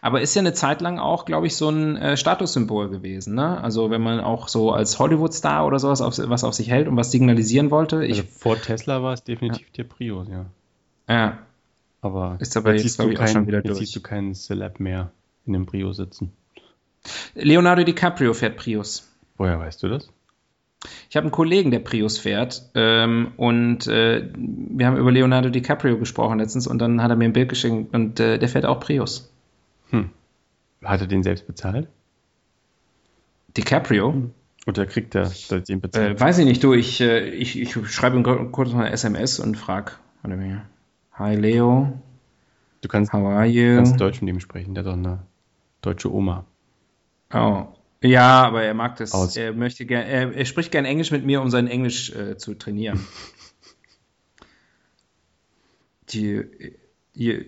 Aber ist ja eine Zeit lang auch, glaube ich, so ein äh, Statussymbol gewesen. Ne? Also wenn man auch so als Hollywood-Star oder sowas auf, was auf sich hält und was signalisieren wollte. Ich, Also vor Tesla war es definitiv der Prius, ja. ja, Aber Ist aber jetzt, siehst, glaub du ich, auch schon keinen, wieder jetzt durch. siehst du keinen Celeb mehr in dem Prius sitzen. Leonardo DiCaprio fährt Prius. Woher weißt du das? Ich habe einen Kollegen, der Prius fährt ähm, und äh, wir haben über Leonardo DiCaprio gesprochen letztens und dann hat er mir ein Bild geschickt und äh, der fährt auch Prius. Hat er den selbst bezahlt? DiCaprio? Oder kriegt er den bezahlt? Äh, weiß ich nicht, du, ich, äh, ich, ich schreibe ihm kur- kurz mal eine SMS und frag, warte mal. Hi Leo, du kannst, how are you? kannst Deutsch mit ihm sprechen, der hat doch eine deutsche Oma. Oh. Ja, aber er mag das. Aus. Er möchte gern, er, er spricht gern Englisch mit mir, um sein Englisch äh, zu trainieren. Do you, you,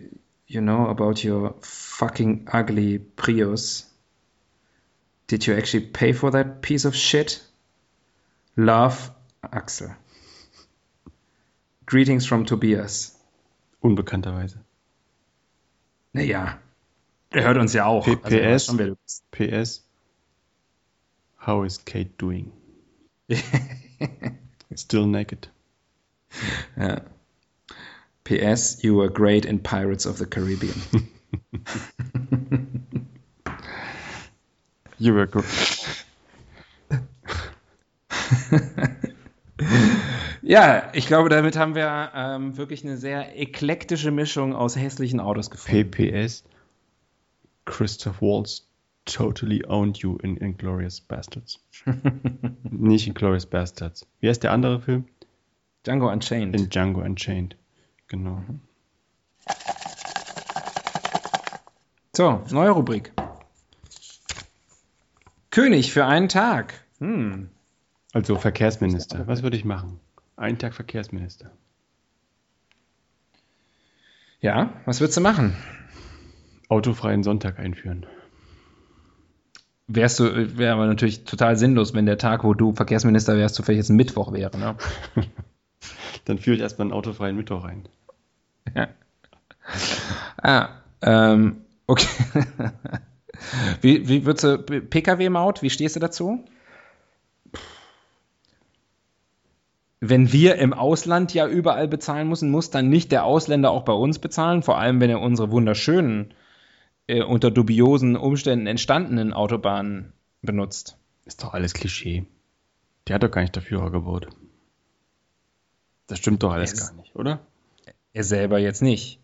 you know about your fucking ugly Prius? Did you actually pay for that piece of shit? Love, Axel. Greetings from Tobias. Unbekannterweise. Naja, er hört uns ja auch. Also wer du bist. PS. How is Kate doing? Still naked. Ja. PS, you were great in Pirates of the Caribbean. You were good. ja, ich glaube, damit haben wir ähm, wirklich eine sehr eklektische Mischung aus hässlichen Autos gefunden. PPS. Christoph Waltz totally owned you in Inglourious Bastards. Nicht Inglourious Bastards. Wie heißt der andere Film? Django Unchained. In Django Unchained. Genau. So, neue Rubrik. König für einen Tag. Hm. Also Verkehrsminister. Was würde ich machen? Einen Tag Verkehrsminister. Ja, was würdest du machen? Autofreien Sonntag einführen. Wärst du, wäre aber natürlich total sinnlos, wenn der Tag, wo du Verkehrsminister wärst, zufällig jetzt ein Mittwoch wäre. Ne? Dann führe ich erstmal einen autofreien Mittwoch rein. Ja. Ah, ähm, okay. wie, wie würdest du, Pkw-Maut, wie stehst du dazu? Wenn wir im Ausland ja überall bezahlen müssen, muss dann nicht der Ausländer auch bei uns bezahlen, vor allem wenn er unsere wunderschönen, äh, unter dubiosen Umständen entstandenen Autobahnen benutzt. Ist doch alles Klischee. Der hat doch gar nicht der Führergebot. Das stimmt doch alles Es- gar nicht, oder? Er selber jetzt nicht.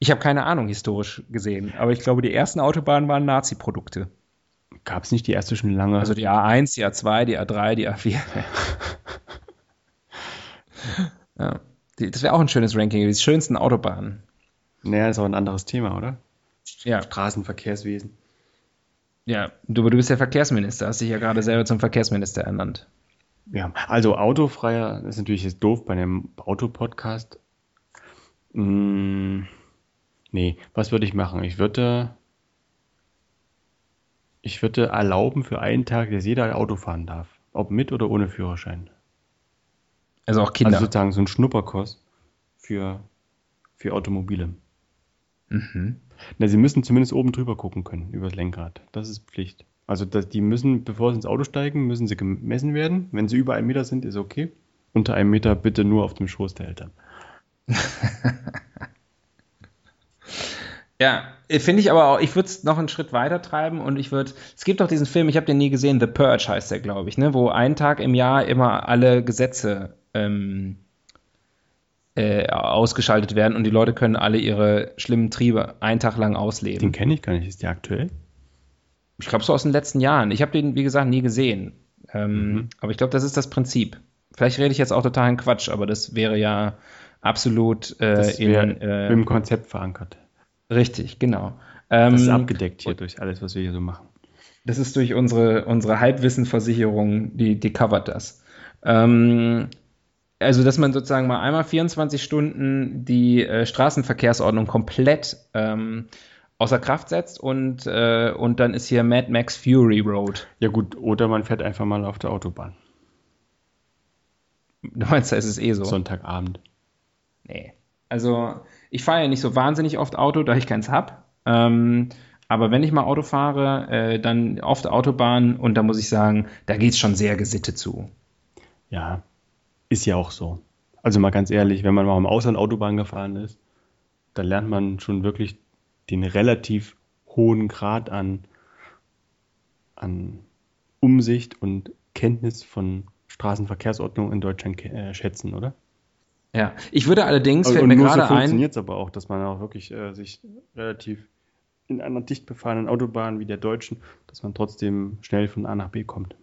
Ich habe keine Ahnung historisch gesehen, aber ich glaube, die ersten Autobahnen waren Nazi-Produkte. Gab es nicht die erste schon lange? Also die A1, die A2, die A3, die A4. ja. Das wäre auch ein schönes Ranking, die schönsten Autobahnen. naja, ist aber ein anderes Thema, oder? ja. Straßenverkehrswesen. Ja, du, du bist der Verkehrsminister, hast dich ja gerade selber zum Verkehrsminister ernannt. Ja, also autofreier ist natürlich jetzt doof bei einem Autopodcast. Hm, nee, was würde ich machen? Ich würde, ich würde erlauben für einen Tag, dass jeder Auto fahren darf. Ob mit oder ohne Führerschein. Also auch Kinder. Also sozusagen so ein Schnupperkurs für, für Automobile. Mhm. Na, sie müssen zumindest oben drüber gucken können, übers Lenkrad. Das ist Pflicht. Also das, die müssen, bevor sie ins Auto steigen, müssen sie gemessen werden. Wenn sie über einen Meter sind, ist okay. Unter einem Meter bitte nur auf dem Schoß der Eltern. ja, finde ich aber auch, ich würde es noch einen Schritt weiter treiben und ich würde, es gibt doch diesen Film, ich habe den nie gesehen, The Purge heißt der, glaube ich, ne, wo ein Tag im Jahr immer alle Gesetze ähm, äh, ausgeschaltet werden und die Leute können alle ihre schlimmen Triebe einen Tag lang ausleben. Den kenne ich gar nicht. Ist der aktuell? Ich glaube, so aus den letzten Jahren. Ich habe den, wie gesagt, nie gesehen. Ähm, mhm. Aber ich glaube, das ist das Prinzip. Vielleicht rede ich jetzt auch totalen Quatsch, aber das wäre ja absolut äh, in, äh, im Konzept verankert. Richtig, genau. Ähm, das ist abgedeckt hier durch alles, was wir hier so machen. Das ist durch unsere, unsere Halbwissenversicherung, die, die covert das. Ähm, also dass man sozusagen mal einmal 24 Stunden die äh, Straßenverkehrsordnung komplett ähm, außer Kraft setzt und, äh, und dann ist hier Mad Max Fury Road. Ja gut, oder man fährt einfach mal auf der Autobahn. Du meinst, da ist es eh so? Sonntagabend. Nee. Also ich fahre ja nicht so wahnsinnig oft Auto, da ich keins hab. Ähm, aber wenn ich mal Auto fahre, äh, dann auf der Autobahn und da muss ich sagen, da geht es schon sehr gesittet zu. Ja, ist ja auch so. Also mal ganz ehrlich, wenn man mal im Ausland Autobahn gefahren ist, dann lernt man schon wirklich den relativ hohen Grad an, an Umsicht und Kenntnis von Straßenverkehrsordnung in Deutschland äh, schätzen, oder? Ja, ich würde allerdings, fällt mir gerade so funktioniert es aber auch, dass man auch wirklich äh, sich relativ in einer dicht befahrenen Autobahn wie der deutschen, dass man trotzdem schnell von A nach B kommt.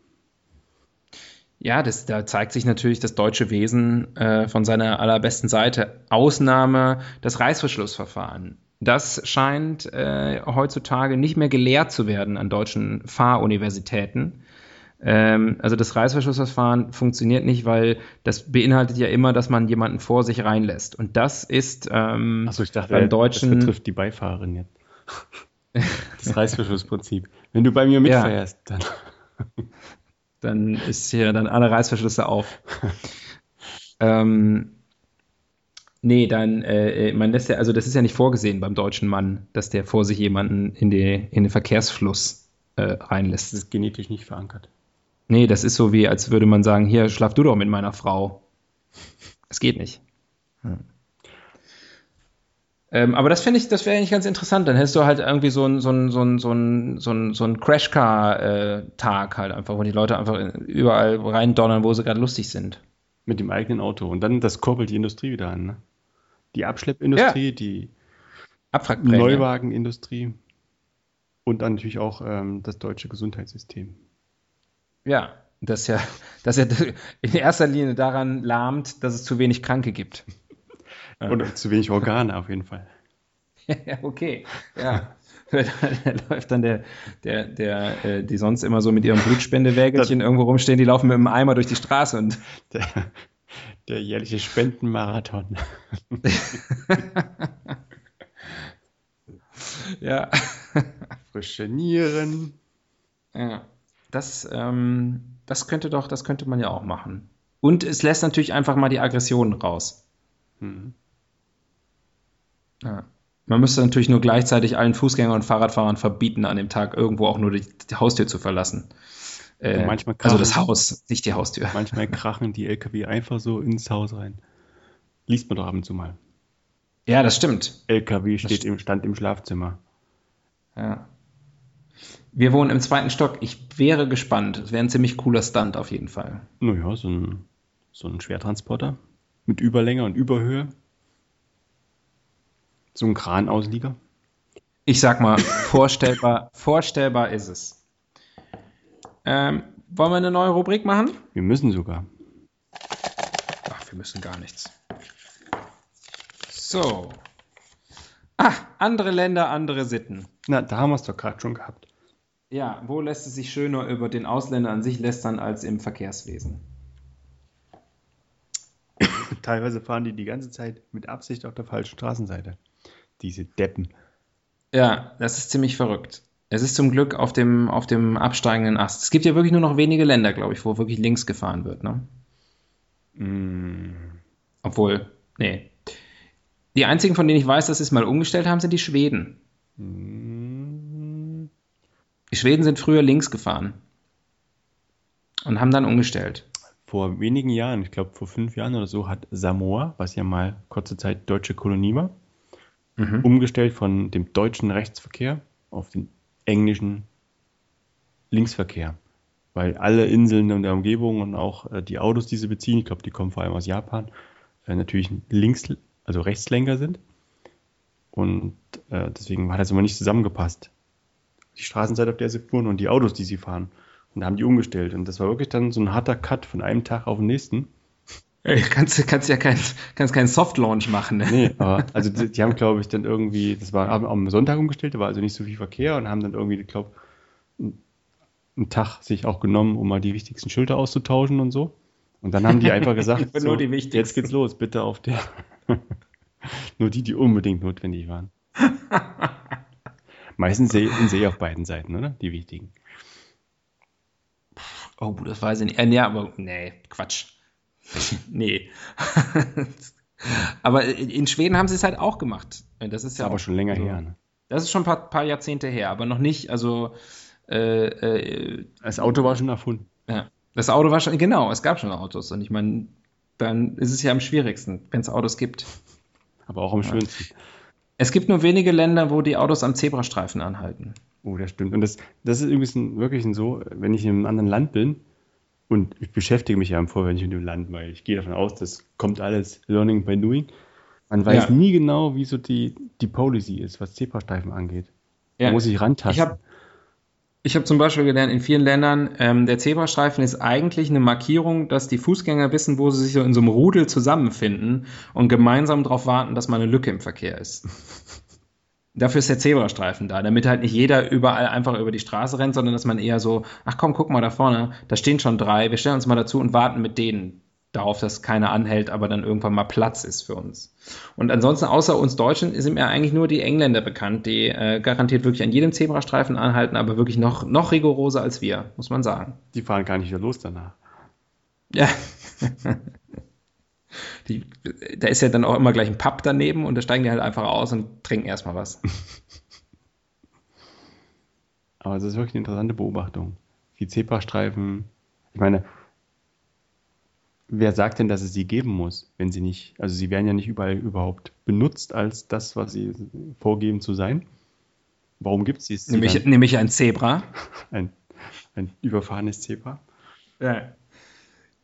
Ja, das, da zeigt sich natürlich das deutsche Wesen äh, von seiner allerbesten Seite. Ausnahme das Reißverschlussverfahren. Das scheint äh, heutzutage nicht mehr gelehrt zu werden an deutschen Fahruniversitäten. Ähm, also das Reißverschlussverfahren funktioniert nicht, weil das beinhaltet ja immer, dass man jemanden vor sich reinlässt. Und das ist ähm, Achso, ich dachte, beim Deutschen, das betrifft die Beifahrerin jetzt. Das Reißverschlussprinzip. Wenn du bei mir mitfährst, ja. dann dann ist hier dann alle Reißverschlüsse auf. ähm, nee, dann, äh, man lässt ja, also das ist ja nicht vorgesehen beim deutschen Mann, dass der vor sich jemanden in, die, in den Verkehrsfluss äh, reinlässt. Das ist genetisch nicht verankert. Nee, das ist so wie, als würde man sagen, hier, schlaf du doch mit meiner Frau. Es geht nicht. Hm. Ähm, aber das finde ich, das wäre eigentlich ganz interessant. Dann hättest du halt irgendwie so einen so ein, so ein, so ein, so ein, so ein Crashcar-Tag halt einfach, wo die Leute einfach überall reindonnern, wo sie gerade lustig sind. Mit dem eigenen Auto. Und dann, das kurbelt die Industrie wieder an, ne? Die Abschleppindustrie, ja. die Neuwagenindustrie und dann natürlich auch ähm, das deutsche Gesundheitssystem. Ja, das ja, das ja in erster Linie daran lahmt, dass es zu wenig Kranke gibt. Oder zu wenig Organe auf jeden Fall. ja, okay. Ja. da läuft dann der, der, der, äh, die sonst immer so mit ihrem Blutspendewägelchen irgendwo rumstehen, die laufen mit einem Eimer durch die Straße und. Der, der jährliche Spendenmarathon. ja. Frische Nieren. Ja. Das, ähm, das könnte doch, das könnte man ja auch machen. Und es lässt natürlich einfach mal die Aggressionen raus. Mhm. Ja. Man müsste natürlich nur gleichzeitig allen Fußgängern und Fahrradfahrern verbieten, an dem Tag irgendwo auch nur die, die Haustür zu verlassen. Äh, manchmal also das Haus, nicht die Haustür. Manchmal krachen die LKW einfach so ins Haus rein. Liest man doch ab und zu mal. Ja, das stimmt. LKW steht st im Stand im Schlafzimmer. Ja. Wir wohnen im zweiten Stock. Ich wäre gespannt. Es wäre ein ziemlich cooler Stunt auf jeden Fall. Naja, so ein, so ein Schwertransporter mit Überlänge und Überhöhe. So ein Kranauslieger? Ich sag mal, vorstellbar, vorstellbar ist es. Ähm, wollen wir eine neue Rubrik machen? Wir müssen sogar. Ach, wir müssen gar nichts. So. Ah, andere Länder, andere Sitten. Na, da haben wir es doch gerade schon gehabt. Ja, wo lässt es sich schöner über den Ausländer an sich lästern als im Verkehrswesen? Teilweise fahren die die ganze Zeit mit Absicht auf der falschen Straßenseite. Diese Deppen. Ja, das ist ziemlich verrückt. Es ist zum Glück auf dem, auf dem absteigenden Ast. Es gibt ja wirklich nur noch wenige Länder, glaube ich, wo wirklich links gefahren wird, ne? Mm. Obwohl, nee. Die einzigen, von denen ich weiß, dass sie es mal umgestellt haben, sind die Schweden. Mm. Die Schweden sind früher links gefahren und haben dann umgestellt. Vor wenigen Jahren, ich glaube vor fünf Jahren oder so, hat Samoa, was ja mal kurze Zeit deutsche Kolonie war, Mhm. umgestellt von dem deutschen Rechtsverkehr auf den englischen Linksverkehr. Weil alle Inseln in der Umgebung und auch äh, die Autos, die sie beziehen, ich glaube, die kommen vor allem aus Japan, äh, natürlich links, also Rechtslenker sind. Und äh, deswegen hat das immer nicht zusammengepasst. Die Straßenseite, auf der sie fuhren und die Autos, die sie fahren. Und da haben die umgestellt. Und das war wirklich dann so ein harter Cut von einem Tag auf den nächsten. Ey, kannst, kannst ja keinen kannst keinen Soft-Launch machen. Ne? Nee, aber also die, die haben, glaube ich, dann irgendwie, das war am, am Sonntag umgestellt, da war also nicht so viel Verkehr und haben dann irgendwie, ich glaube, einen Tag sich auch genommen, um mal die wichtigsten Schilder auszutauschen und so. Und dann haben die einfach gesagt, Nur so, jetzt geht's los, bitte auf der. Nur die, die unbedingt notwendig waren. Meistens sehe seh auf beiden Seiten, oder? Die wichtigen. Oh, das weiß ich nicht. Äh, nee, aber nee, Quatsch. nee. aber in Schweden haben sie es halt auch gemacht. Das ist ja aber auch, schon länger also, her. Ne? Das ist schon ein paar, paar Jahrzehnte her, aber noch nicht, also äh, äh, Das Auto war schon erfunden. ja. Das Auto war schon, genau, es gab schon Autos. Und ich meine, dann ist es ja am schwierigsten, wenn es Autos gibt. Aber auch am schönsten. Es gibt nur wenige Länder, wo die Autos am Zebrastreifen anhalten. Oh, das stimmt. Und das, das ist irgendwie ein, wirklich ein so, wenn ich in einem anderen Land bin und ich beschäftige mich ja im Vorfeld nicht mit dem Land, weil ich gehe davon aus, das kommt alles Learning by Doing. Man weiß Ja. nie genau, wie so die, die Policy ist, was Zebrastreifen angeht. Ja. Da muss ich rantasten. Ich habe ich hab zum Beispiel gelernt, in vielen Ländern, ähm, der Zebrastreifen ist eigentlich eine Markierung, dass die Fußgänger wissen, wo sie sich so in so einem Rudel zusammenfinden und gemeinsam darauf warten, dass mal eine Lücke im Verkehr ist. Dafür ist der Zebrastreifen da, damit halt nicht jeder überall einfach über die Straße rennt, sondern dass man eher so, ach komm, guck mal da vorne, da stehen schon drei, wir stellen uns mal dazu und warten mit denen darauf, dass keiner anhält, aber dann irgendwann mal Platz ist für uns. Und ansonsten, außer uns Deutschen, sind mir eigentlich nur die Engländer bekannt, die äh, garantiert wirklich an jedem Zebrastreifen anhalten, aber wirklich noch, noch rigoroser als wir, muss man sagen. Die fahren gar nicht wieder los danach. Ja. Die, da ist ja dann auch immer gleich ein Pub daneben und da steigen die halt einfach aus und trinken erstmal was. Aber es ist wirklich eine interessante Beobachtung. Die Zebrastreifen, ich meine, wer sagt denn, dass es sie geben muss, wenn sie nicht, also sie werden ja nicht überall überhaupt benutzt als das, was sie vorgeben zu sein. Warum gibt es sie? Nämlich, nämlich ein Zebra. Ein, ein überfahrenes Zebra? Ja.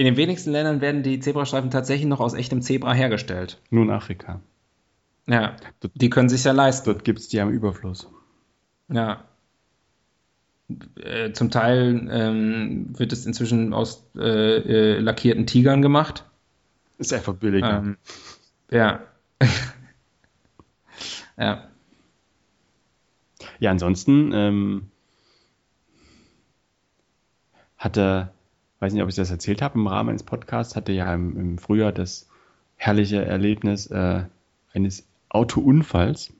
In den wenigsten Ländern werden die Zebrastreifen tatsächlich noch aus echtem Zebra hergestellt. Nur in Afrika. Ja, die können sich ja leisten. Dort gibt es die am Überfluss. Ja. Äh, zum Teil ähm, wird es inzwischen aus äh, äh, lackierten Tigern gemacht. Ist einfach billiger. Ähm, ja. ja. Ja, ansonsten ähm, hatte, weiß nicht, ob ich das erzählt habe, im Rahmen eines Podcasts hatte ja im, im Frühjahr das herrliche Erlebnis äh, eines Autounfalls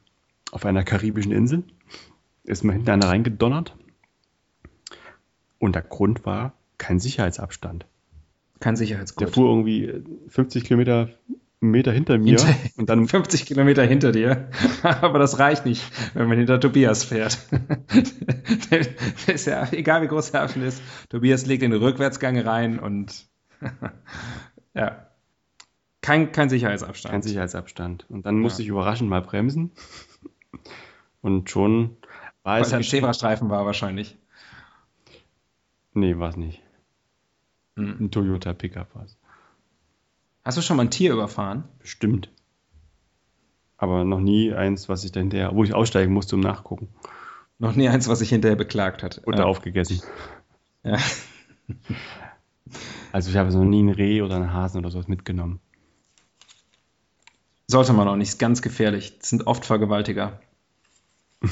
auf einer karibischen Insel. Ist mal hinten einer reingedonnert. Und der Grund war kein Sicherheitsabstand. Kein Der Sicherheitsgurt. fuhr irgendwie äh, 50 Kilometer Meter hinter mir Hinter- und dann 50 Kilometer hinter dir. Aber das reicht nicht, wenn man hinter Tobias fährt. ist ja egal, wie groß der Abstand ist. Tobias legt in den Rückwärtsgang rein und ja. Kein, kein Sicherheitsabstand. Kein Sicherheitsabstand. Und dann musste ich überraschend mal bremsen. Und schon war Weil es. es ein Zebrastreifen war wahrscheinlich. Nee, war es nicht. Hm. Ein Toyota Pickup war es. Hast du schon mal ein Tier überfahren? Bestimmt. Aber noch nie eins, was ich dann hinterher, wo ich aussteigen musste, um nachgucken. Noch nie eins, was sich hinterher beklagt hat. Oder ja. aufgegessen. Ja. Also ich habe noch nie ein Reh oder einen Hasen oder sowas mitgenommen. Sollte man auch nicht, ist ganz gefährlich. Das sind oft Vergewaltiger.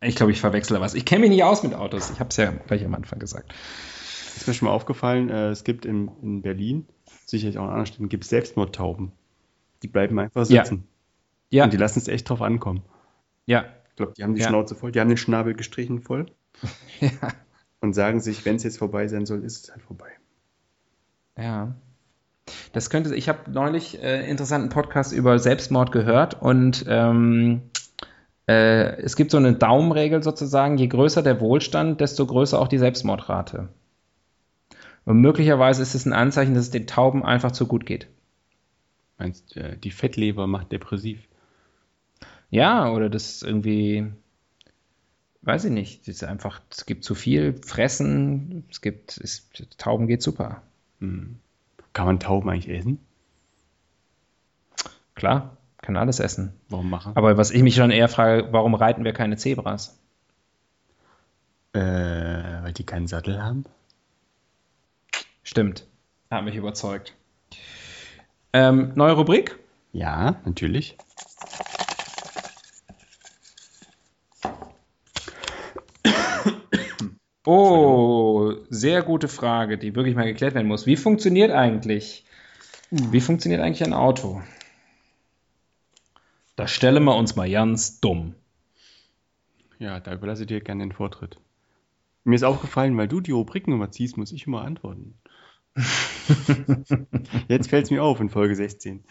ich glaube, ich verwechsle was. Ich kenne mich nicht aus mit Autos. Ich habe es ja gleich am Anfang gesagt. Ist mir schon mal aufgefallen, äh, es gibt in, in Berlin, sicherlich auch in anderen Städten, gibt es Selbstmordtauben. Die bleiben einfach sitzen. Ja, Und die lassen es echt drauf ankommen. ja, Ich glaube, die haben die Ja. Schnauze voll, die haben den Schnabel gestrichen voll ja, und sagen sich, wenn es jetzt vorbei sein soll, ist es halt vorbei. ja. Das könnte, ich habe neulich äh, interessanten Podcast über Selbstmord gehört und ähm, äh, es gibt so eine Daumenregel sozusagen, je größer der Wohlstand, desto größer auch die Selbstmordrate. Und möglicherweise ist es ein Anzeichen, dass es den Tauben einfach zu gut geht. Meinst äh, die Fettleber macht depressiv. Ja, oder das irgendwie, weiß ich nicht, es ist einfach, es gibt zu viel Fressen, es gibt, es, Tauben geht super. Hm. Kann man Tauben eigentlich essen? Klar, kann alles essen. Warum machen? Aber was ich mich schon eher frage, warum reiten wir keine Zebras? Äh, weil die keinen Sattel haben? Stimmt, hat mich überzeugt. Ähm, neue Rubrik? Ja, natürlich. Oh, sehr gute Frage, die wirklich mal geklärt werden muss. Wie funktioniert eigentlich, wie funktioniert eigentlich ein Auto? Da stellen wir uns mal ganz dumm. Ja, da überlasse ich dir gerne den Vortritt. Mir ist aufgefallen, weil du die Rubriken immer ziehst, muss ich immer antworten. Jetzt fällt es mir auf in Folge 16.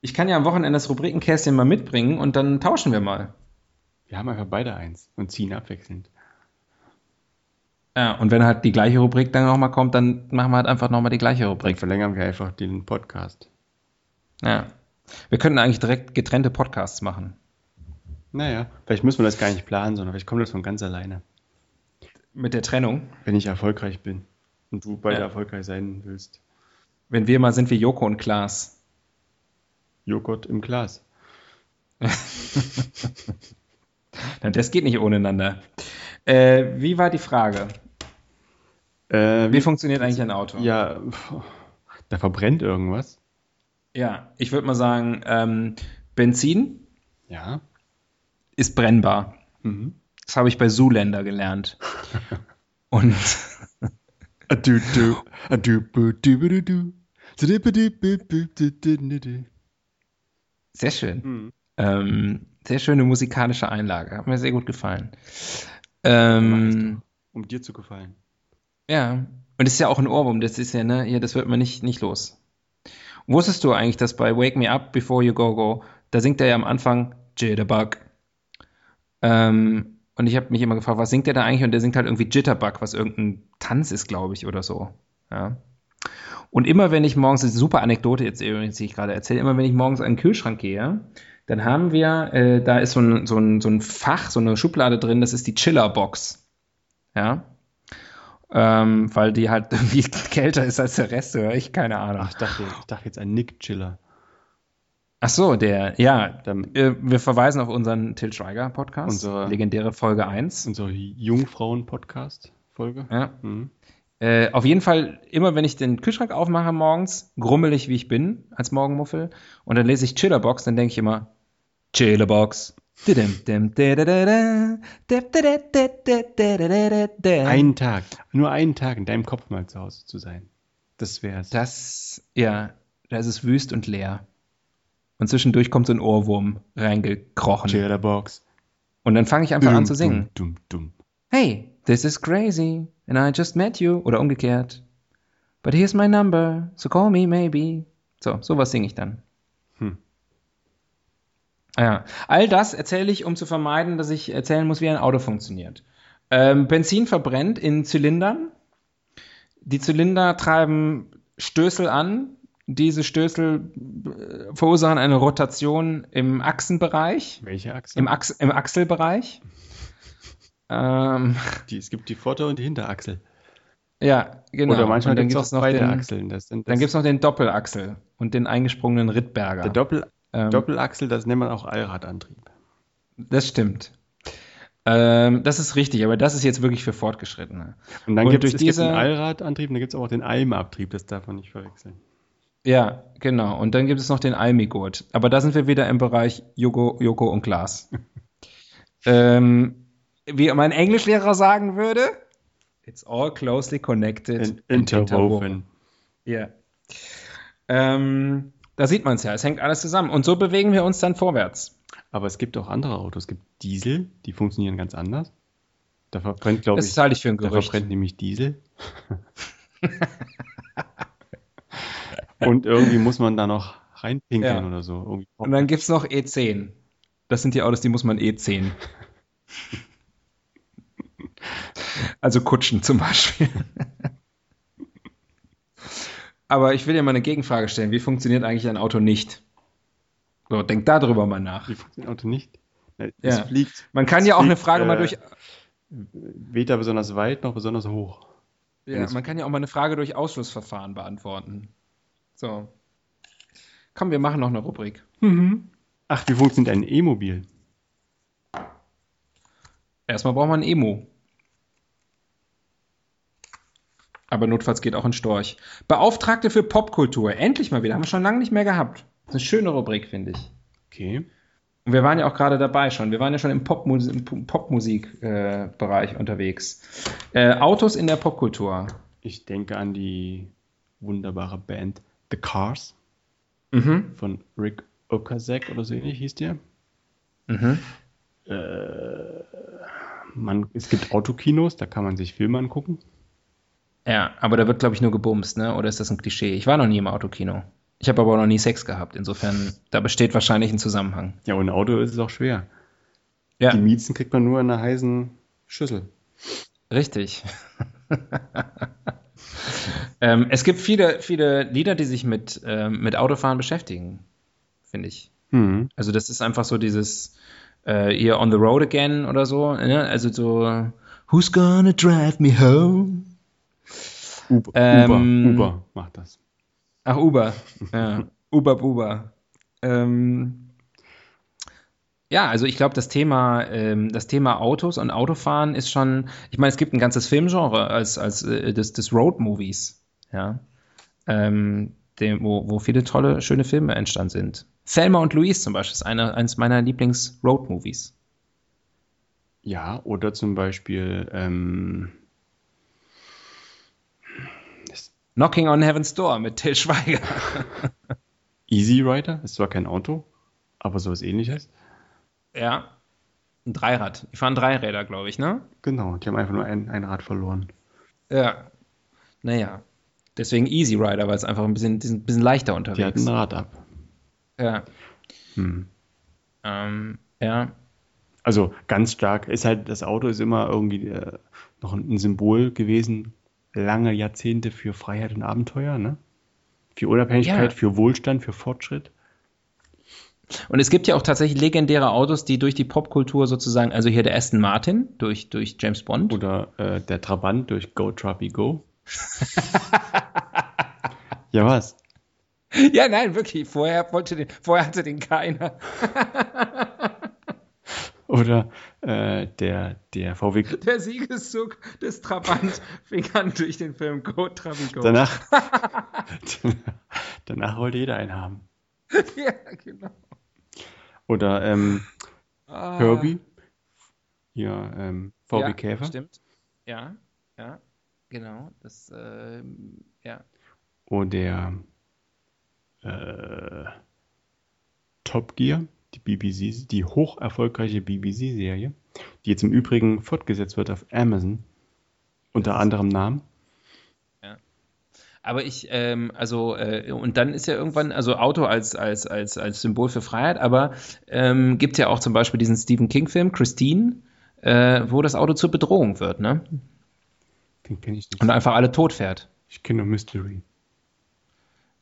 Ich kann ja am Wochenende das Rubrikenkästchen mal mitbringen und dann tauschen wir mal. Wir haben einfach beide eins und ziehen abwechselnd. Ja, und wenn halt die gleiche Rubrik dann nochmal kommt, dann machen wir halt einfach nochmal die gleiche Dann Rubrik. verlängern wir einfach den Podcast. Ja. Wir könnten eigentlich direkt getrennte Podcasts machen. Naja, vielleicht müssen wir das gar nicht planen, sondern vielleicht kommt das von ganz alleine. Mit der Trennung. Wenn ich erfolgreich bin und du beide Ja. erfolgreich sein willst. Wenn wir mal sind wie Joko und Klaas. Joghurt im Glas. Das geht nicht ohne einander. Äh, wie war die Frage? Äh, Wie funktioniert eigentlich ein Auto? ja, da verbrennt irgendwas. Ja, ich würde mal sagen, ähm, Benzin Ja. ist brennbar. Mhm. Das habe ich bei Zoolander gelernt. Und du, du, du, du. Du, du, du, sehr schön. Mhm. Ähm, sehr schöne musikalische Einlage. Hat mir sehr gut gefallen. Ähm, Um dir zu gefallen. ja, und das ist ja auch ein Ohrwurm. Das ist ja, ne, hier, das wird man nicht, nicht los. Wusstest du eigentlich, dass bei Wake Me Up Before You Go Go, da singt er ja am Anfang Jitterbug. Ähm, und ich habe mich immer gefragt, was singt der da eigentlich? Und der singt halt irgendwie Jitterbug, was irgendein Tanz ist, glaube ich, oder so. Ja. Und immer wenn ich morgens, das ist eine super Anekdote jetzt, übrigens, die ich gerade erzähle, immer wenn ich morgens an den Kühlschrank gehe, dann haben wir, äh, da ist so ein, so, ein, so ein Fach, so eine Schublade drin, das ist die Chiller-Box. Ja. Ähm, weil die halt irgendwie kälter ist als der Rest, oder ich, keine Ahnung. Ach, ich dachte, ich dachte jetzt an Nick Chiller. Ach so, der, ja, äh, wir verweisen auf unseren Till Schweiger Podcast, Unsere- legendäre Folge 1. unsere Jungfrauen-Podcast-Folge. Ja. Mhm. Äh, auf jeden Fall, immer wenn ich den Kühlschrank aufmache morgens, grummelig wie ich bin als Morgenmuffel, und dann lese ich Chillerbox, dann denke ich immer, Chillerbox. Einen Tag, nur einen Tag in deinem Kopf mal zu Hause zu sein. Das wär's. Das, ja, da ist es wüst und leer. Und zwischendurch kommt so ein Ohrwurm reingekrochen. Chillerbox. Und dann fange ich einfach an zu singen. Dumm, dumm, Hey, this is crazy, and I just met you. Oder umgekehrt. But here's my number, so call me maybe. So, sowas singe ich dann. Hm. Ja, all das erzähle ich, um zu vermeiden, dass ich erzählen muss, wie ein Auto funktioniert. Ähm, Benzin verbrennt in Zylindern. Die Zylinder treiben Stößel an. Diese Stößel äh, verursachen eine Rotation im Achsenbereich, Welche Achse? im, Achs im Achselbereich. Ähm, die, es gibt die Vorder- und die Hinterachsel. ja, genau. Oder manchmal gibt gibt's es auch beide den, Achseln. Das das, Dann gibt es noch den Doppelachsel und den eingesprungenen Rittberger. der Doppel, Ähm, Doppelachsel, das nennt man auch Allradantrieb. Das stimmt. Ähm, das ist richtig, aber das ist jetzt wirklich für Fortgeschrittene. Und dann Und gibt es durch es gibt diese- einen Allradantrieb und dann gibt es auch den Almabtrieb, das darf man nicht verwechseln. Ja, genau. Und dann gibt es noch den Almigurt. Aber da sind wir wieder im Bereich Joko, Joko und Glas. ähm, wie mein Englischlehrer sagen würde, it's all closely connected. In, interwoven. Ja. Ähm, da sieht man es ja, es hängt alles zusammen. Und so bewegen wir uns dann vorwärts. Aber es gibt auch andere Autos. Es gibt Diesel, die funktionieren ganz anders. Da verbrennt, glaube ich, Das halte ich für ein da Gerücht. verbrennt nämlich Diesel. Und irgendwie muss man da noch reinpinkeln Ja. oder so. Irgendwie Und dann gibt es noch E10. Das sind die Autos, die muss man E10. also Kutschen zum Beispiel. Aber ich will dir mal eine Gegenfrage stellen. Wie funktioniert eigentlich ein Auto nicht? So, denk da drüber mal nach. Wie funktioniert Auto nicht? Es Ja. fliegt. Man kann ja auch eine fliegt, Frage mal äh, durch. Weder besonders weit noch besonders hoch. Ja, man kann ja auch mal eine Frage durch Ausschlussverfahren beantworten. So. Komm, wir machen noch eine Rubrik. Ach, wie funktioniert ein E-Mobil? Erstmal braucht man ein Emo. Aber notfalls geht auch ein Storch. Beauftragte für Popkultur. Endlich mal wieder. Haben wir schon lange nicht mehr gehabt. Das ist eine schöne Rubrik, finde ich. Okay. Und wir waren ja auch gerade dabei schon. Wir waren ja schon im Popmus- im Popmusik-Bereich unterwegs. Äh, Autos in der Popkultur. Ich denke an die wunderbare Band The Cars Mhm. von Rick Okasek oder so ähnlich hieß der. Mhm. Man, es gibt Autokinos, da kann man sich Filme angucken. Ja, aber da wird, glaube ich, nur gebumst, ne? Oder ist das ein Klischee? Ich war noch nie im Autokino. Ich habe aber auch noch nie Sex gehabt. Insofern, da besteht wahrscheinlich ein Zusammenhang. Ja, ohne Auto ist es auch schwer. Ja. Die Miezen kriegt man nur in einer heißen Schüssel. Richtig. ähm, es gibt viele, viele Lieder, die sich mit, ähm, mit Autofahren beschäftigen, finde ich. Mhm. Also das ist einfach so dieses äh, hier On the Road Again oder so. Ne? Also so Who's gonna drive me home? Uber, Ähm, Uber, Uber macht das. Ach, Uber. Ja. Uber, Uber. Ähm, ja, also ich glaube, das Thema, ähm, das Thema Autos und Autofahren ist schon, ich meine, es gibt ein ganzes Filmgenre als, als äh, des, des Road-Movies, ja, ähm, dem, wo, wo viele tolle, schöne Filme entstanden sind. Thelma und Louise zum Beispiel ist eine, eines meiner Lieblings-Road-Movies. Ja, oder zum Beispiel ähm, Knocking on Heaven's Door mit Till Schweiger. Easy Rider, ist zwar kein Auto, aber sowas ähnliches. Ja, ein Dreirad. Die fahren Dreiräder, glaube ich, ne? Genau, die haben einfach nur ein, ein Rad verloren. Ja. Naja. Deswegen Easy Rider, weil es einfach ein bisschen, die sind ein bisschen leichter Die unterwegs. hatten ein Rad ab. Ja. Hm. Ähm, ja. Also ganz stark ist halt, das Auto ist immer irgendwie äh, noch ein, ein Symbol gewesen, lange Jahrzehnte für Freiheit und Abenteuer, ne? Für Unabhängigkeit, Ja. für Wohlstand, für Fortschritt. Und es gibt ja auch tatsächlich legendäre Autos, die durch die Popkultur sozusagen, also hier der Aston Martin durch, durch James Bond. Oder äh, der Trabant durch Go Trappy Go. ja, was? Ja, nein, wirklich. Vorher wollte den, vorher hatte den keiner. Oder äh, der, der VW. Der Siegeszug des Trabant fing an durch den Film Go Travigo. Danach, danach wollte jeder einen haben. ja, genau. Oder ähm, Ah. Herbie. Ja, ähm, VW ja, Käfer. Stimmt. Ja, ja, genau. Das, ähm, ja. Oder äh, Top Gear, die BBC, die hoch erfolgreiche BBC-Serie, die jetzt im Übrigen fortgesetzt wird auf Amazon, unter anderem Namen. Aber ich, ähm, also, äh, und dann ist ja irgendwann, also Auto als, als, als, als Symbol für Freiheit, aber ähm, gibt ja auch zum Beispiel diesen Stephen King-Film, Christine, äh, wo das Auto zur Bedrohung wird, ne? Den kenne ich nicht. Und einfach alle tot fährt. Ich kenne nur Mystery.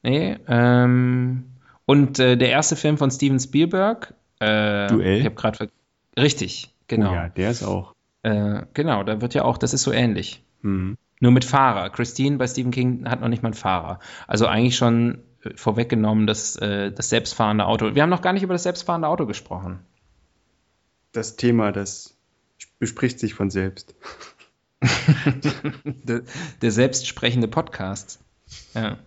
Nee, ähm, und äh, der erste Film von Steven Spielberg, äh, Duell? Ich habe gerade richtig, genau. Oh ja, der ist auch. Äh, genau, da wird ja auch, das ist so ähnlich. Mhm. Nur mit Fahrer. Christine bei Stephen King hat noch nicht mal einen Fahrer. Also eigentlich schon äh, vorweggenommen, das, äh, das selbstfahrende Auto. Wir haben noch gar nicht über das selbstfahrende Auto gesprochen. Das Thema, das bespricht sich von selbst. der, der selbstsprechende Podcast. Ja.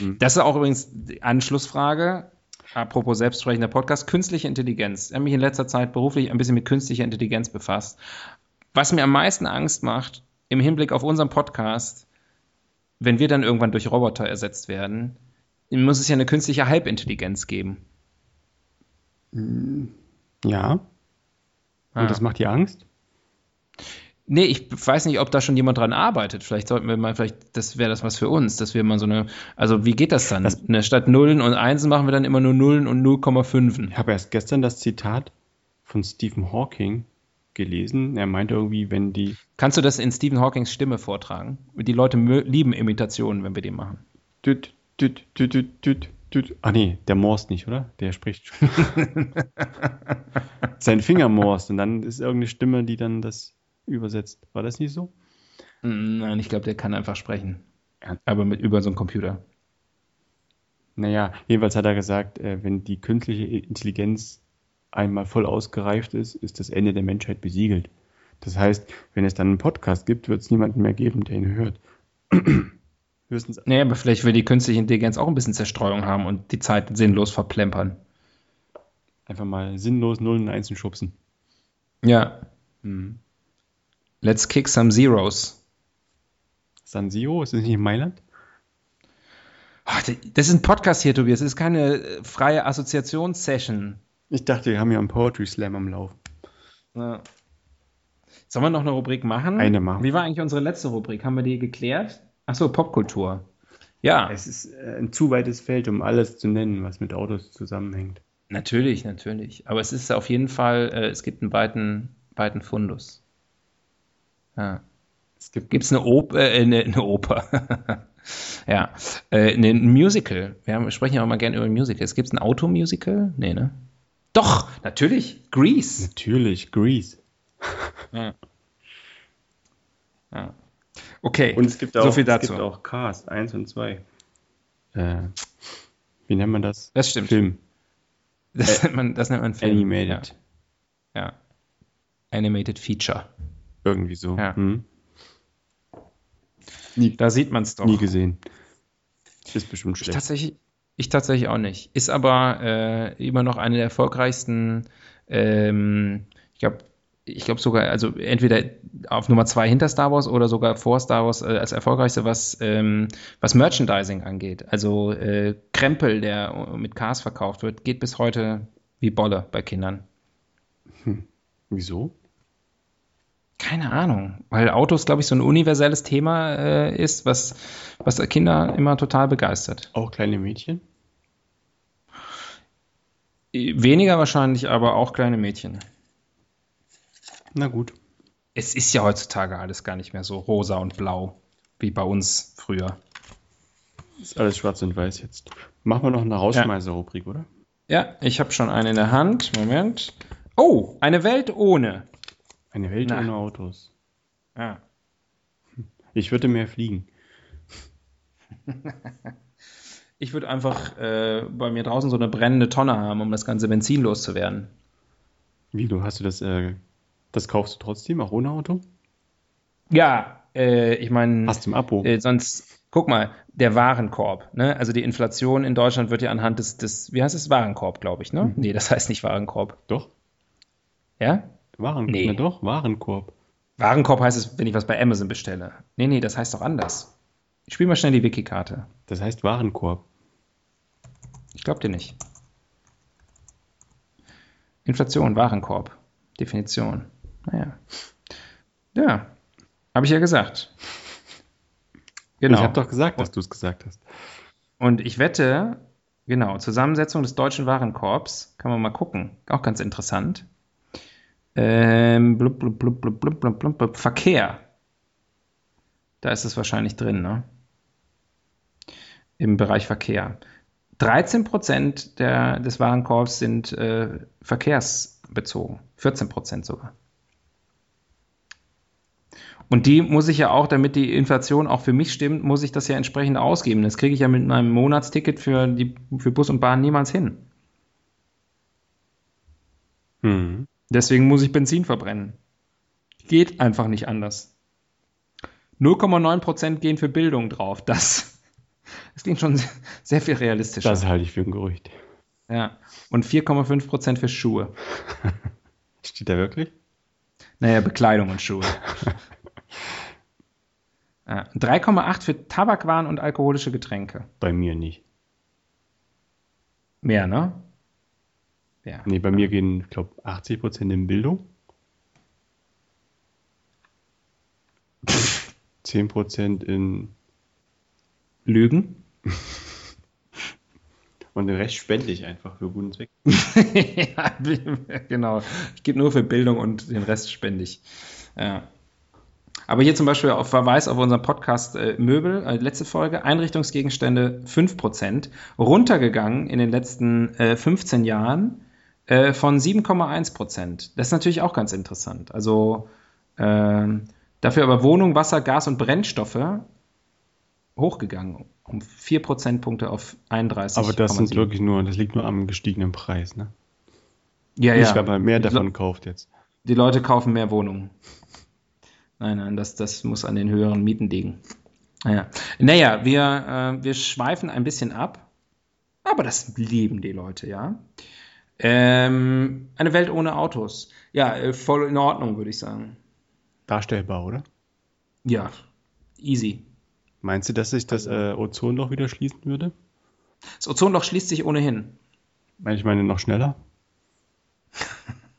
Mhm. Das ist auch übrigens die Anschlussfrage. Apropos selbstsprechender Podcast, künstliche Intelligenz. Ich habe mich in letzter Zeit beruflich ein bisschen mit künstlicher Intelligenz befasst. Was mir am meisten Angst macht im Hinblick auf unseren Podcast, wenn wir dann irgendwann durch Roboter ersetzt werden, muss es ja eine künstliche Halbintelligenz geben. Ja. Und ah. das macht dir Angst? Nee, ich weiß nicht, ob da schon jemand dran arbeitet. Vielleicht sollten wir mal, vielleicht, das wäre das was für uns, dass wir mal so eine, also wie geht das dann? Das, ne, statt Nullen und Einsen machen wir dann immer nur Nullen und 0,5. Ich habe erst gestern das Zitat von Stephen Hawking gelesen. Er meinte irgendwie, wenn die. Kannst du das in Stephen Hawkings Stimme vortragen? Die Leute lieben Imitationen, wenn wir die machen. Düt, düt, düt, düt, düt. Ah nee, der morst nicht, oder? Der spricht. Sein Finger morst und dann ist irgendeine Stimme, die dann das übersetzt. War das nicht so? Nein, ich glaube, der kann einfach sprechen. Aber mit über so einen Computer. Naja, jedenfalls hat er gesagt, äh, wenn die künstliche Intelligenz einmal voll ausgereift ist, ist das Ende der Menschheit besiegelt. Das heißt, wenn es dann einen Podcast gibt, wird es niemanden mehr geben, der ihn hört. Höchstens. Nee, aber vielleicht will die künstliche Intelligenz auch ein bisschen Zerstreuung haben und die Zeit sinnlos verplempern. Einfach mal sinnlos Nullen und Einsen schubsen. Ja. Mhm. Let's kick some zeros. San Siro? Ist das nicht in Mailand? Das ist ein Podcast hier, Tobias. Das ist keine äh, freie Assoziationssession. Ich dachte, wir haben ja einen Poetry Slam am Lauf. Ja. Sollen wir noch eine Rubrik machen? Eine machen. Wie war eigentlich unsere letzte Rubrik? Haben wir die geklärt? Achso, Popkultur. Ja. Es ist äh, ein zu weites Feld, um alles zu nennen, was mit Autos zusammenhängt. Natürlich, natürlich. Aber es ist auf jeden Fall, äh, es gibt einen weiten, weiten Fundus. Ja. Es gibt gibt's eine, Op äh, eine, eine Oper. ja. Äh, ein Musical. Wir haben, sprechen ja auch mal gerne über Musicals. Gibt es ein Automusical? Nee, ne? Doch, natürlich. Grease. Natürlich, Grease. ja. ja. Okay. Und es gibt auch, so viel dazu. Es gibt auch Cast 1 und 2. Äh, wie nennt man das? Das stimmt. Film. Das, äh, nennt, man, das nennt man Film. Animated. Ja. ja. Animated Feature. Irgendwie so. Ja. Hm. Nie, da sieht man es doch. Nie gesehen. Ist bestimmt schlecht. Ich tatsächlich, ich tatsächlich auch nicht. Ist aber äh, immer noch eine der erfolgreichsten, ähm, ich glaube, ich glaube sogar, also entweder auf Nummer zwei hinter Star Wars oder sogar vor Star Wars äh, als erfolgreichste, was, ähm, was Merchandising angeht. Also äh, Krempel, der mit Cars verkauft wird, geht bis heute wie Bolle bei Kindern. Hm. Wieso? Keine Ahnung, weil Autos, glaube ich, so ein universelles Thema äh, ist, was, was Kinder immer total begeistert. Auch kleine Mädchen? Weniger wahrscheinlich, aber auch kleine Mädchen. Na gut. Es ist ja heutzutage alles gar nicht mehr so rosa und blau, wie bei uns früher. Ist alles schwarz und weiß jetzt. Machen wir noch eine Rausschmeißer-Rubrik, oder? Ja, ich habe schon eine in der Hand. Moment. Oh, eine Welt ohne. Eine Welt Na. ohne Autos. Ja. Ich würde mehr fliegen. ich würde einfach äh, bei mir draußen so eine brennende Tonne haben, um das ganze Benzin loszuwerden. Wie, du hast du das, äh, das kaufst du trotzdem, auch ohne Auto? Ja, äh, ich meine. Hast du im Abo? Äh, sonst, guck mal, der Warenkorb, ne? Also die Inflation in Deutschland wird ja anhand des, des wie heißt es, Warenkorb, glaube ich, ne? Mhm. Nee, das heißt nicht Warenkorb. Doch. Ja? Warenkorb. Nee. Na doch, Warenkorb. Warenkorb heißt es, wenn ich was bei Amazon bestelle. Nee, nee, das heißt doch anders. Ich spiele mal schnell die Wiki-Karte. Das heißt Warenkorb. Ich glaube dir nicht. Inflation, Warenkorb. Definition. Naja. Ja, habe ich ja gesagt. Genau. Ich habe doch gesagt, dass du es gesagt hast. Und ich wette, genau, Zusammensetzung des deutschen Warenkorbs, kann man mal gucken. Auch ganz interessant. Ähm, blub, blub, blub, blub, blub, blub, blub, Verkehr. Da ist es wahrscheinlich drin, ne? Im Bereich Verkehr. 13 Prozent der, des Warenkorbs sind äh, verkehrsbezogen. 14 Prozent sogar. Und die muss ich ja auch, damit die Inflation auch für mich stimmt, muss ich das ja entsprechend ausgeben. Das kriege ich ja mit meinem Monatsticket für, die, für Bus und Bahn niemals hin. Hm. Deswegen muss ich Benzin verbrennen. Geht einfach nicht anders. 0,9% gehen für Bildung drauf. Das, Das klingt schon sehr, viel realistischer. Das halte ich für ein Gerücht. Ja. Und 4,5% für Schuhe. Steht da wirklich? Naja, Bekleidung und Schuhe. ja. 3,8 für Tabakwaren und alkoholische Getränke. Bei mir nicht. Mehr, ne? Ja. Nee, bei mir gehen, ich glaube, 80 Prozent in Bildung. 10 Prozent in Lügen. Und den Rest spende ich einfach für guten Zweck. ja, genau. Ich gebe nur für Bildung und den Rest spende ich. Ja. Aber hier zum Beispiel auf Verweis auf unseren Podcast äh, Möbel, äh, letzte Folge, Einrichtungsgegenstände 5%, runtergegangen in den letzten äh, 15 Jahren äh, von 7,1%. Das ist natürlich auch ganz interessant. Also ähm, dafür aber Wohnung, Wasser, Gas und Brennstoffe hochgegangen um 4 Prozentpunkte auf 31. Aber das sind wirklich nur, das liegt nur am gestiegenen Preis, ne? Ja, ja. weil man mehr davon kauft jetzt. Die Leute kaufen mehr Wohnungen. Nein, nein, das, das muss an den höheren Mieten liegen. Naja, naja wir, äh, wir schweifen ein bisschen ab, aber das lieben die Leute, ja. Ähm, eine Welt ohne Autos. Ja, äh, voll in Ordnung, würde ich sagen. Darstellbar, oder? Ja, easy. Meinst du, dass sich das äh, Ozonloch wieder schließen würde? Das Ozonloch schließt sich ohnehin. Ich meine, noch schneller?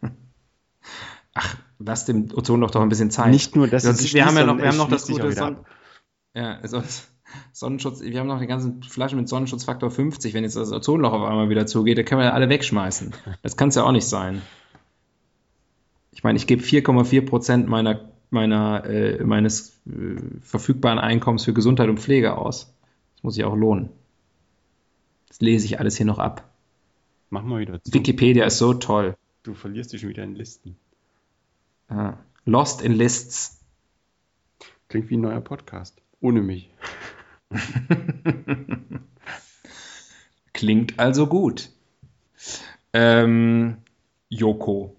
Ach, lass dem Ozonloch doch ein bisschen Zeit. Nicht nur, es sich wir haben ja noch, wir haben noch das gute Son ja, also Sonnenschutz, wir haben noch die ganzen Flaschen mit Sonnenschutzfaktor 50. Wenn jetzt das Ozonloch auf einmal wieder zugeht, dann können wir ja alle wegschmeißen. Das kann es ja auch nicht sein. Ich meine, ich gebe 4,4 Prozent meiner, meiner, äh, meines äh, verfügbaren Einkommens für Gesundheit und Pflege aus. Das muss sich auch lohnen. Das lese ich alles hier noch ab. Mach mal wieder zu. Wikipedia ist so toll. Du verlierst dich schon wieder in Listen. Ah, Lost in Lists. Klingt wie ein neuer Podcast. Ohne mich. Klingt also gut. Ähm, Yoko.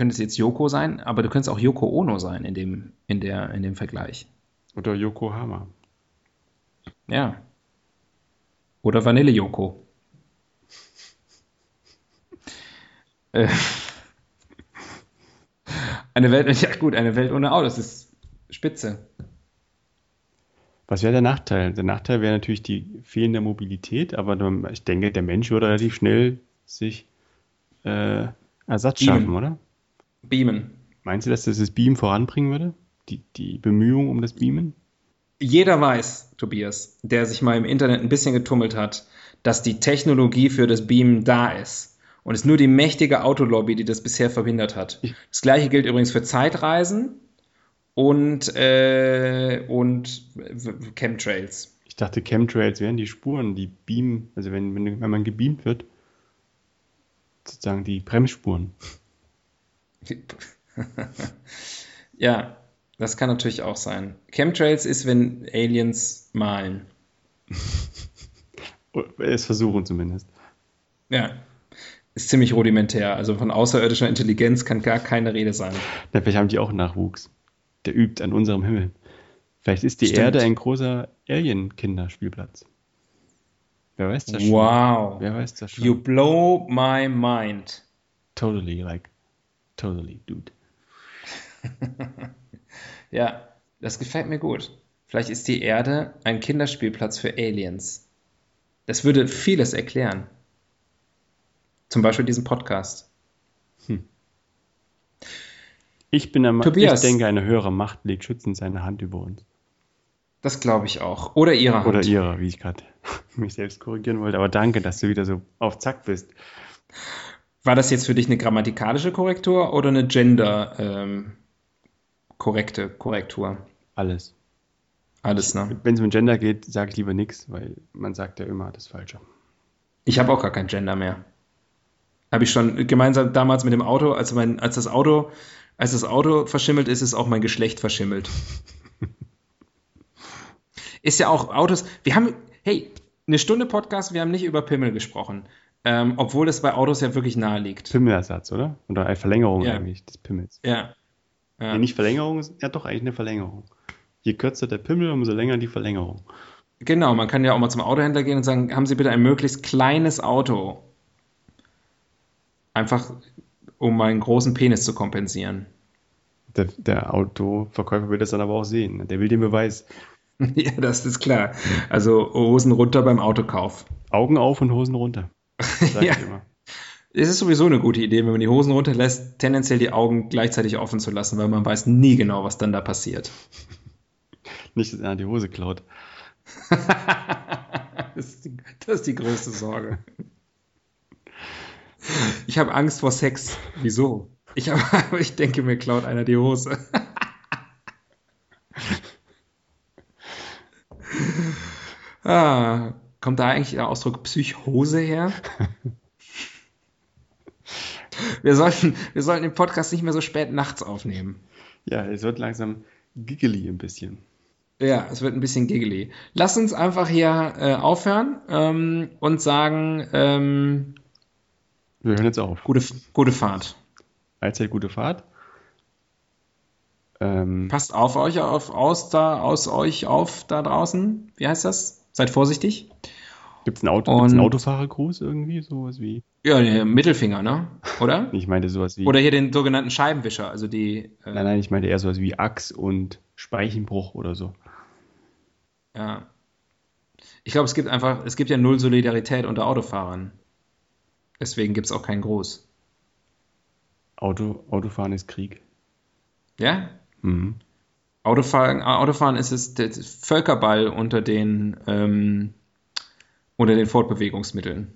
Könnte es jetzt Yoko sein, aber du könntest auch Yoko Ono sein in dem, in der, in dem Vergleich. Oder Yokohama. Ja. Oder Vanille Yoko. Äh, eine Welt, ja gut, eine Welt ohne Autos ist spitze. Was wäre der Nachteil? Der Nachteil wäre natürlich die fehlende Mobilität, aber ich denke, der Mensch würde relativ schnell sich äh, Ersatz schaffen, oder? Beamen. Meinst du, dass das das Beam voranbringen würde? Die, die Bemühungen um das Beamen? Jeder weiß, Tobias, der sich mal im Internet ein bisschen getummelt hat, dass die Technologie für das Beamen da ist. Und es ist nur die mächtige Autolobby, die das bisher verhindert hat. Das gleiche gilt übrigens für Zeitreisen und, äh, und Chemtrails. Ich dachte, Chemtrails wären die Spuren, die Beam, also wenn, wenn, wenn man gebeamt wird, sozusagen die Bremsspuren. ja, das kann natürlich auch sein. Chemtrails ist, wenn Aliens malen. Es versuchen zumindest. Ja, ist ziemlich rudimentär. Also von außerirdischer Intelligenz kann gar keine Rede sein. Ja, vielleicht haben die auch Nachwuchs. Der übt an unserem Himmel. Vielleicht ist die Stimmt. Erde ein großer Alien-Kinderspielplatz. Wer weiß das schon? Wow. Wer weiß das schon? You blow my mind. Totally, like, totally, dude. Ja, das gefällt mir gut. Vielleicht ist die Erde ein Kinderspielplatz für Aliens. Das würde vieles erklären. Zum Beispiel diesen Podcast. Ich bin der Ma Tobias. Ich denke, eine höhere Macht legt schützend seine Hand über uns. Das glaube ich auch. Oder ihre Hand. Oder ihrer, wie ich gerade mich selbst korrigieren wollte. Aber danke, dass du wieder so auf Zack bist. War das jetzt für dich eine grammatikalische Korrektur oder eine gender ähm, korrekte Korrektur? Alles. Alles, ne? Wenn es um Gender geht, sage ich lieber nichts, weil man sagt ja immer das Falsche. Ich habe auch gar kein Gender mehr. Habe ich schon gemeinsam damals mit dem Auto, als, mein, als das Auto, als das Auto verschimmelt ist, ist auch mein Geschlecht verschimmelt. ist ja auch Autos. Wir haben, hey, eine Stunde Podcast, wir haben nicht über Pimmel gesprochen. Ähm, obwohl es bei Autos ja wirklich nahe liegt. Pimmelersatz, oder? Oder eine Verlängerung Ja. eigentlich des Pimmels. Ja. ja. Nee, nicht Verlängerung, ja doch eigentlich eine Verlängerung. Je kürzer der Pimmel, umso länger die Verlängerung. Genau, man kann ja auch mal zum Autohändler gehen und sagen, haben Sie bitte ein möglichst kleines Auto. Einfach, um meinen großen Penis zu kompensieren. Der, der Autoverkäufer will das dann aber auch sehen. Der will den Beweis. ja, das ist klar. Also Hosen runter beim Autokauf. Augen auf und Hosen runter. Ja. Es ist sowieso eine gute Idee, wenn man die Hosen runterlässt, tendenziell die Augen gleichzeitig offen zu lassen, weil man weiß nie genau, was dann da passiert. Nicht, dass er die Hose klaut. Das ist die, das ist die größte Sorge. Ich habe Angst vor Sex. Wieso? Ich, hab, ich denke, mir klaut einer die Hose. ah, kommt da eigentlich der Ausdruck Psychose her? Wir sollten, wir sollten den Podcast nicht mehr so spät nachts aufnehmen. Ja, es wird langsam giggly ein bisschen. Ja, es wird ein bisschen giggly. Lass uns einfach hier äh, aufhören ähm, und sagen, ähm, Wir hören jetzt auf. gute, gute Fahrt. Allzeit gute Fahrt. Ähm, Passt auf euch auf, aus da, aus euch auf da draußen. Wie heißt das? Seid vorsichtig. Gibt es einen, Auto, gibt's einen Autofahrergruß irgendwie? Sowas wie. Ja, der Mittelfinger, ne? Oder? Ich meinte sowas wie. Oder hier den sogenannten Scheibenwischer, also die, äh, Nein, nein, ich meinte eher sowas wie Achs und Speichenbruch oder so. ja. Ich glaube, es gibt einfach, es gibt ja null Solidarität unter Autofahrern. Deswegen gibt es auch keinen Gruß. Auto, Autofahren ist Krieg. Ja? Mhm. Autofahren, Autofahren ist es der Völkerball unter den, ähm, unter den Fortbewegungsmitteln.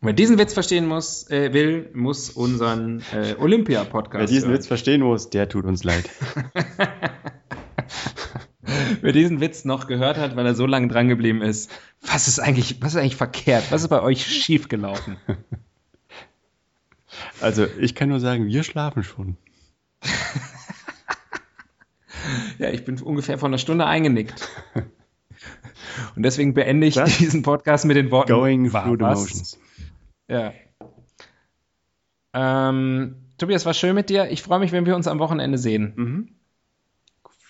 Und wer diesen Witz verstehen muss, äh, will, muss unseren äh, Wer Olympia-Podcast diesen hören. Witz verstehen muss, der tut uns leid. Wer diesen Witz noch gehört hat, weil er so lange dran geblieben ist, was ist eigentlich, was ist eigentlich verkehrt? Was ist bei euch schiefgelaufen? Also, ich kann nur sagen, wir schlafen schon. Ja, ich bin ungefähr vor einer Stunde eingenickt. Und deswegen beende ich Das- diesen Podcast mit den Worten Going through the motions. Ja. Ähm, Tobias, war schön mit dir. Ich freue mich, wenn wir uns am Wochenende sehen. Mhm.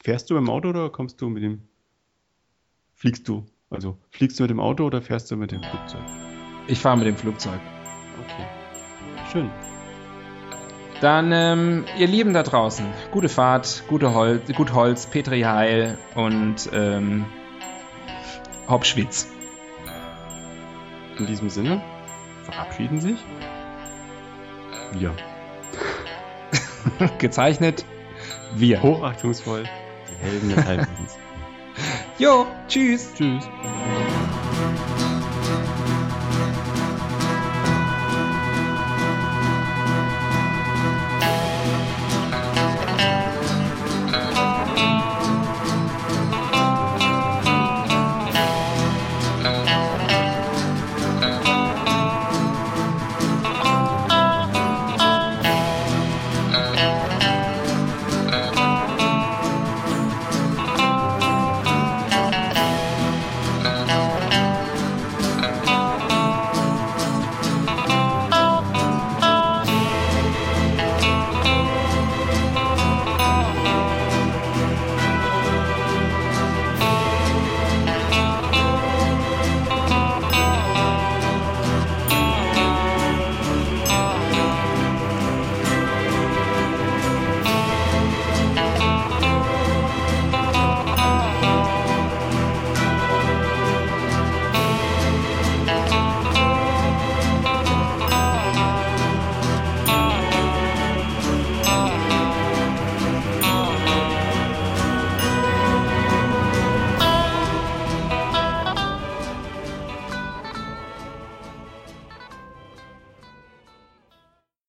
Fährst du mit dem Auto oder kommst du mit dem. Fliegst du? Also, fliegst du mit dem Auto oder fährst du mit dem Flugzeug? Ich fahre mit dem Flugzeug. Okay. Schön. Dann, ähm, ihr Lieben da draußen, gute Fahrt, gute Holz, gut Holz, Petri Heil und ähm, Hauptschwitz. In diesem Sinne, verabschieden sich. Wir. Gezeichnet wir. Hochachtungsvoll. Die Helden des. Jo, tschüss. Tschüss.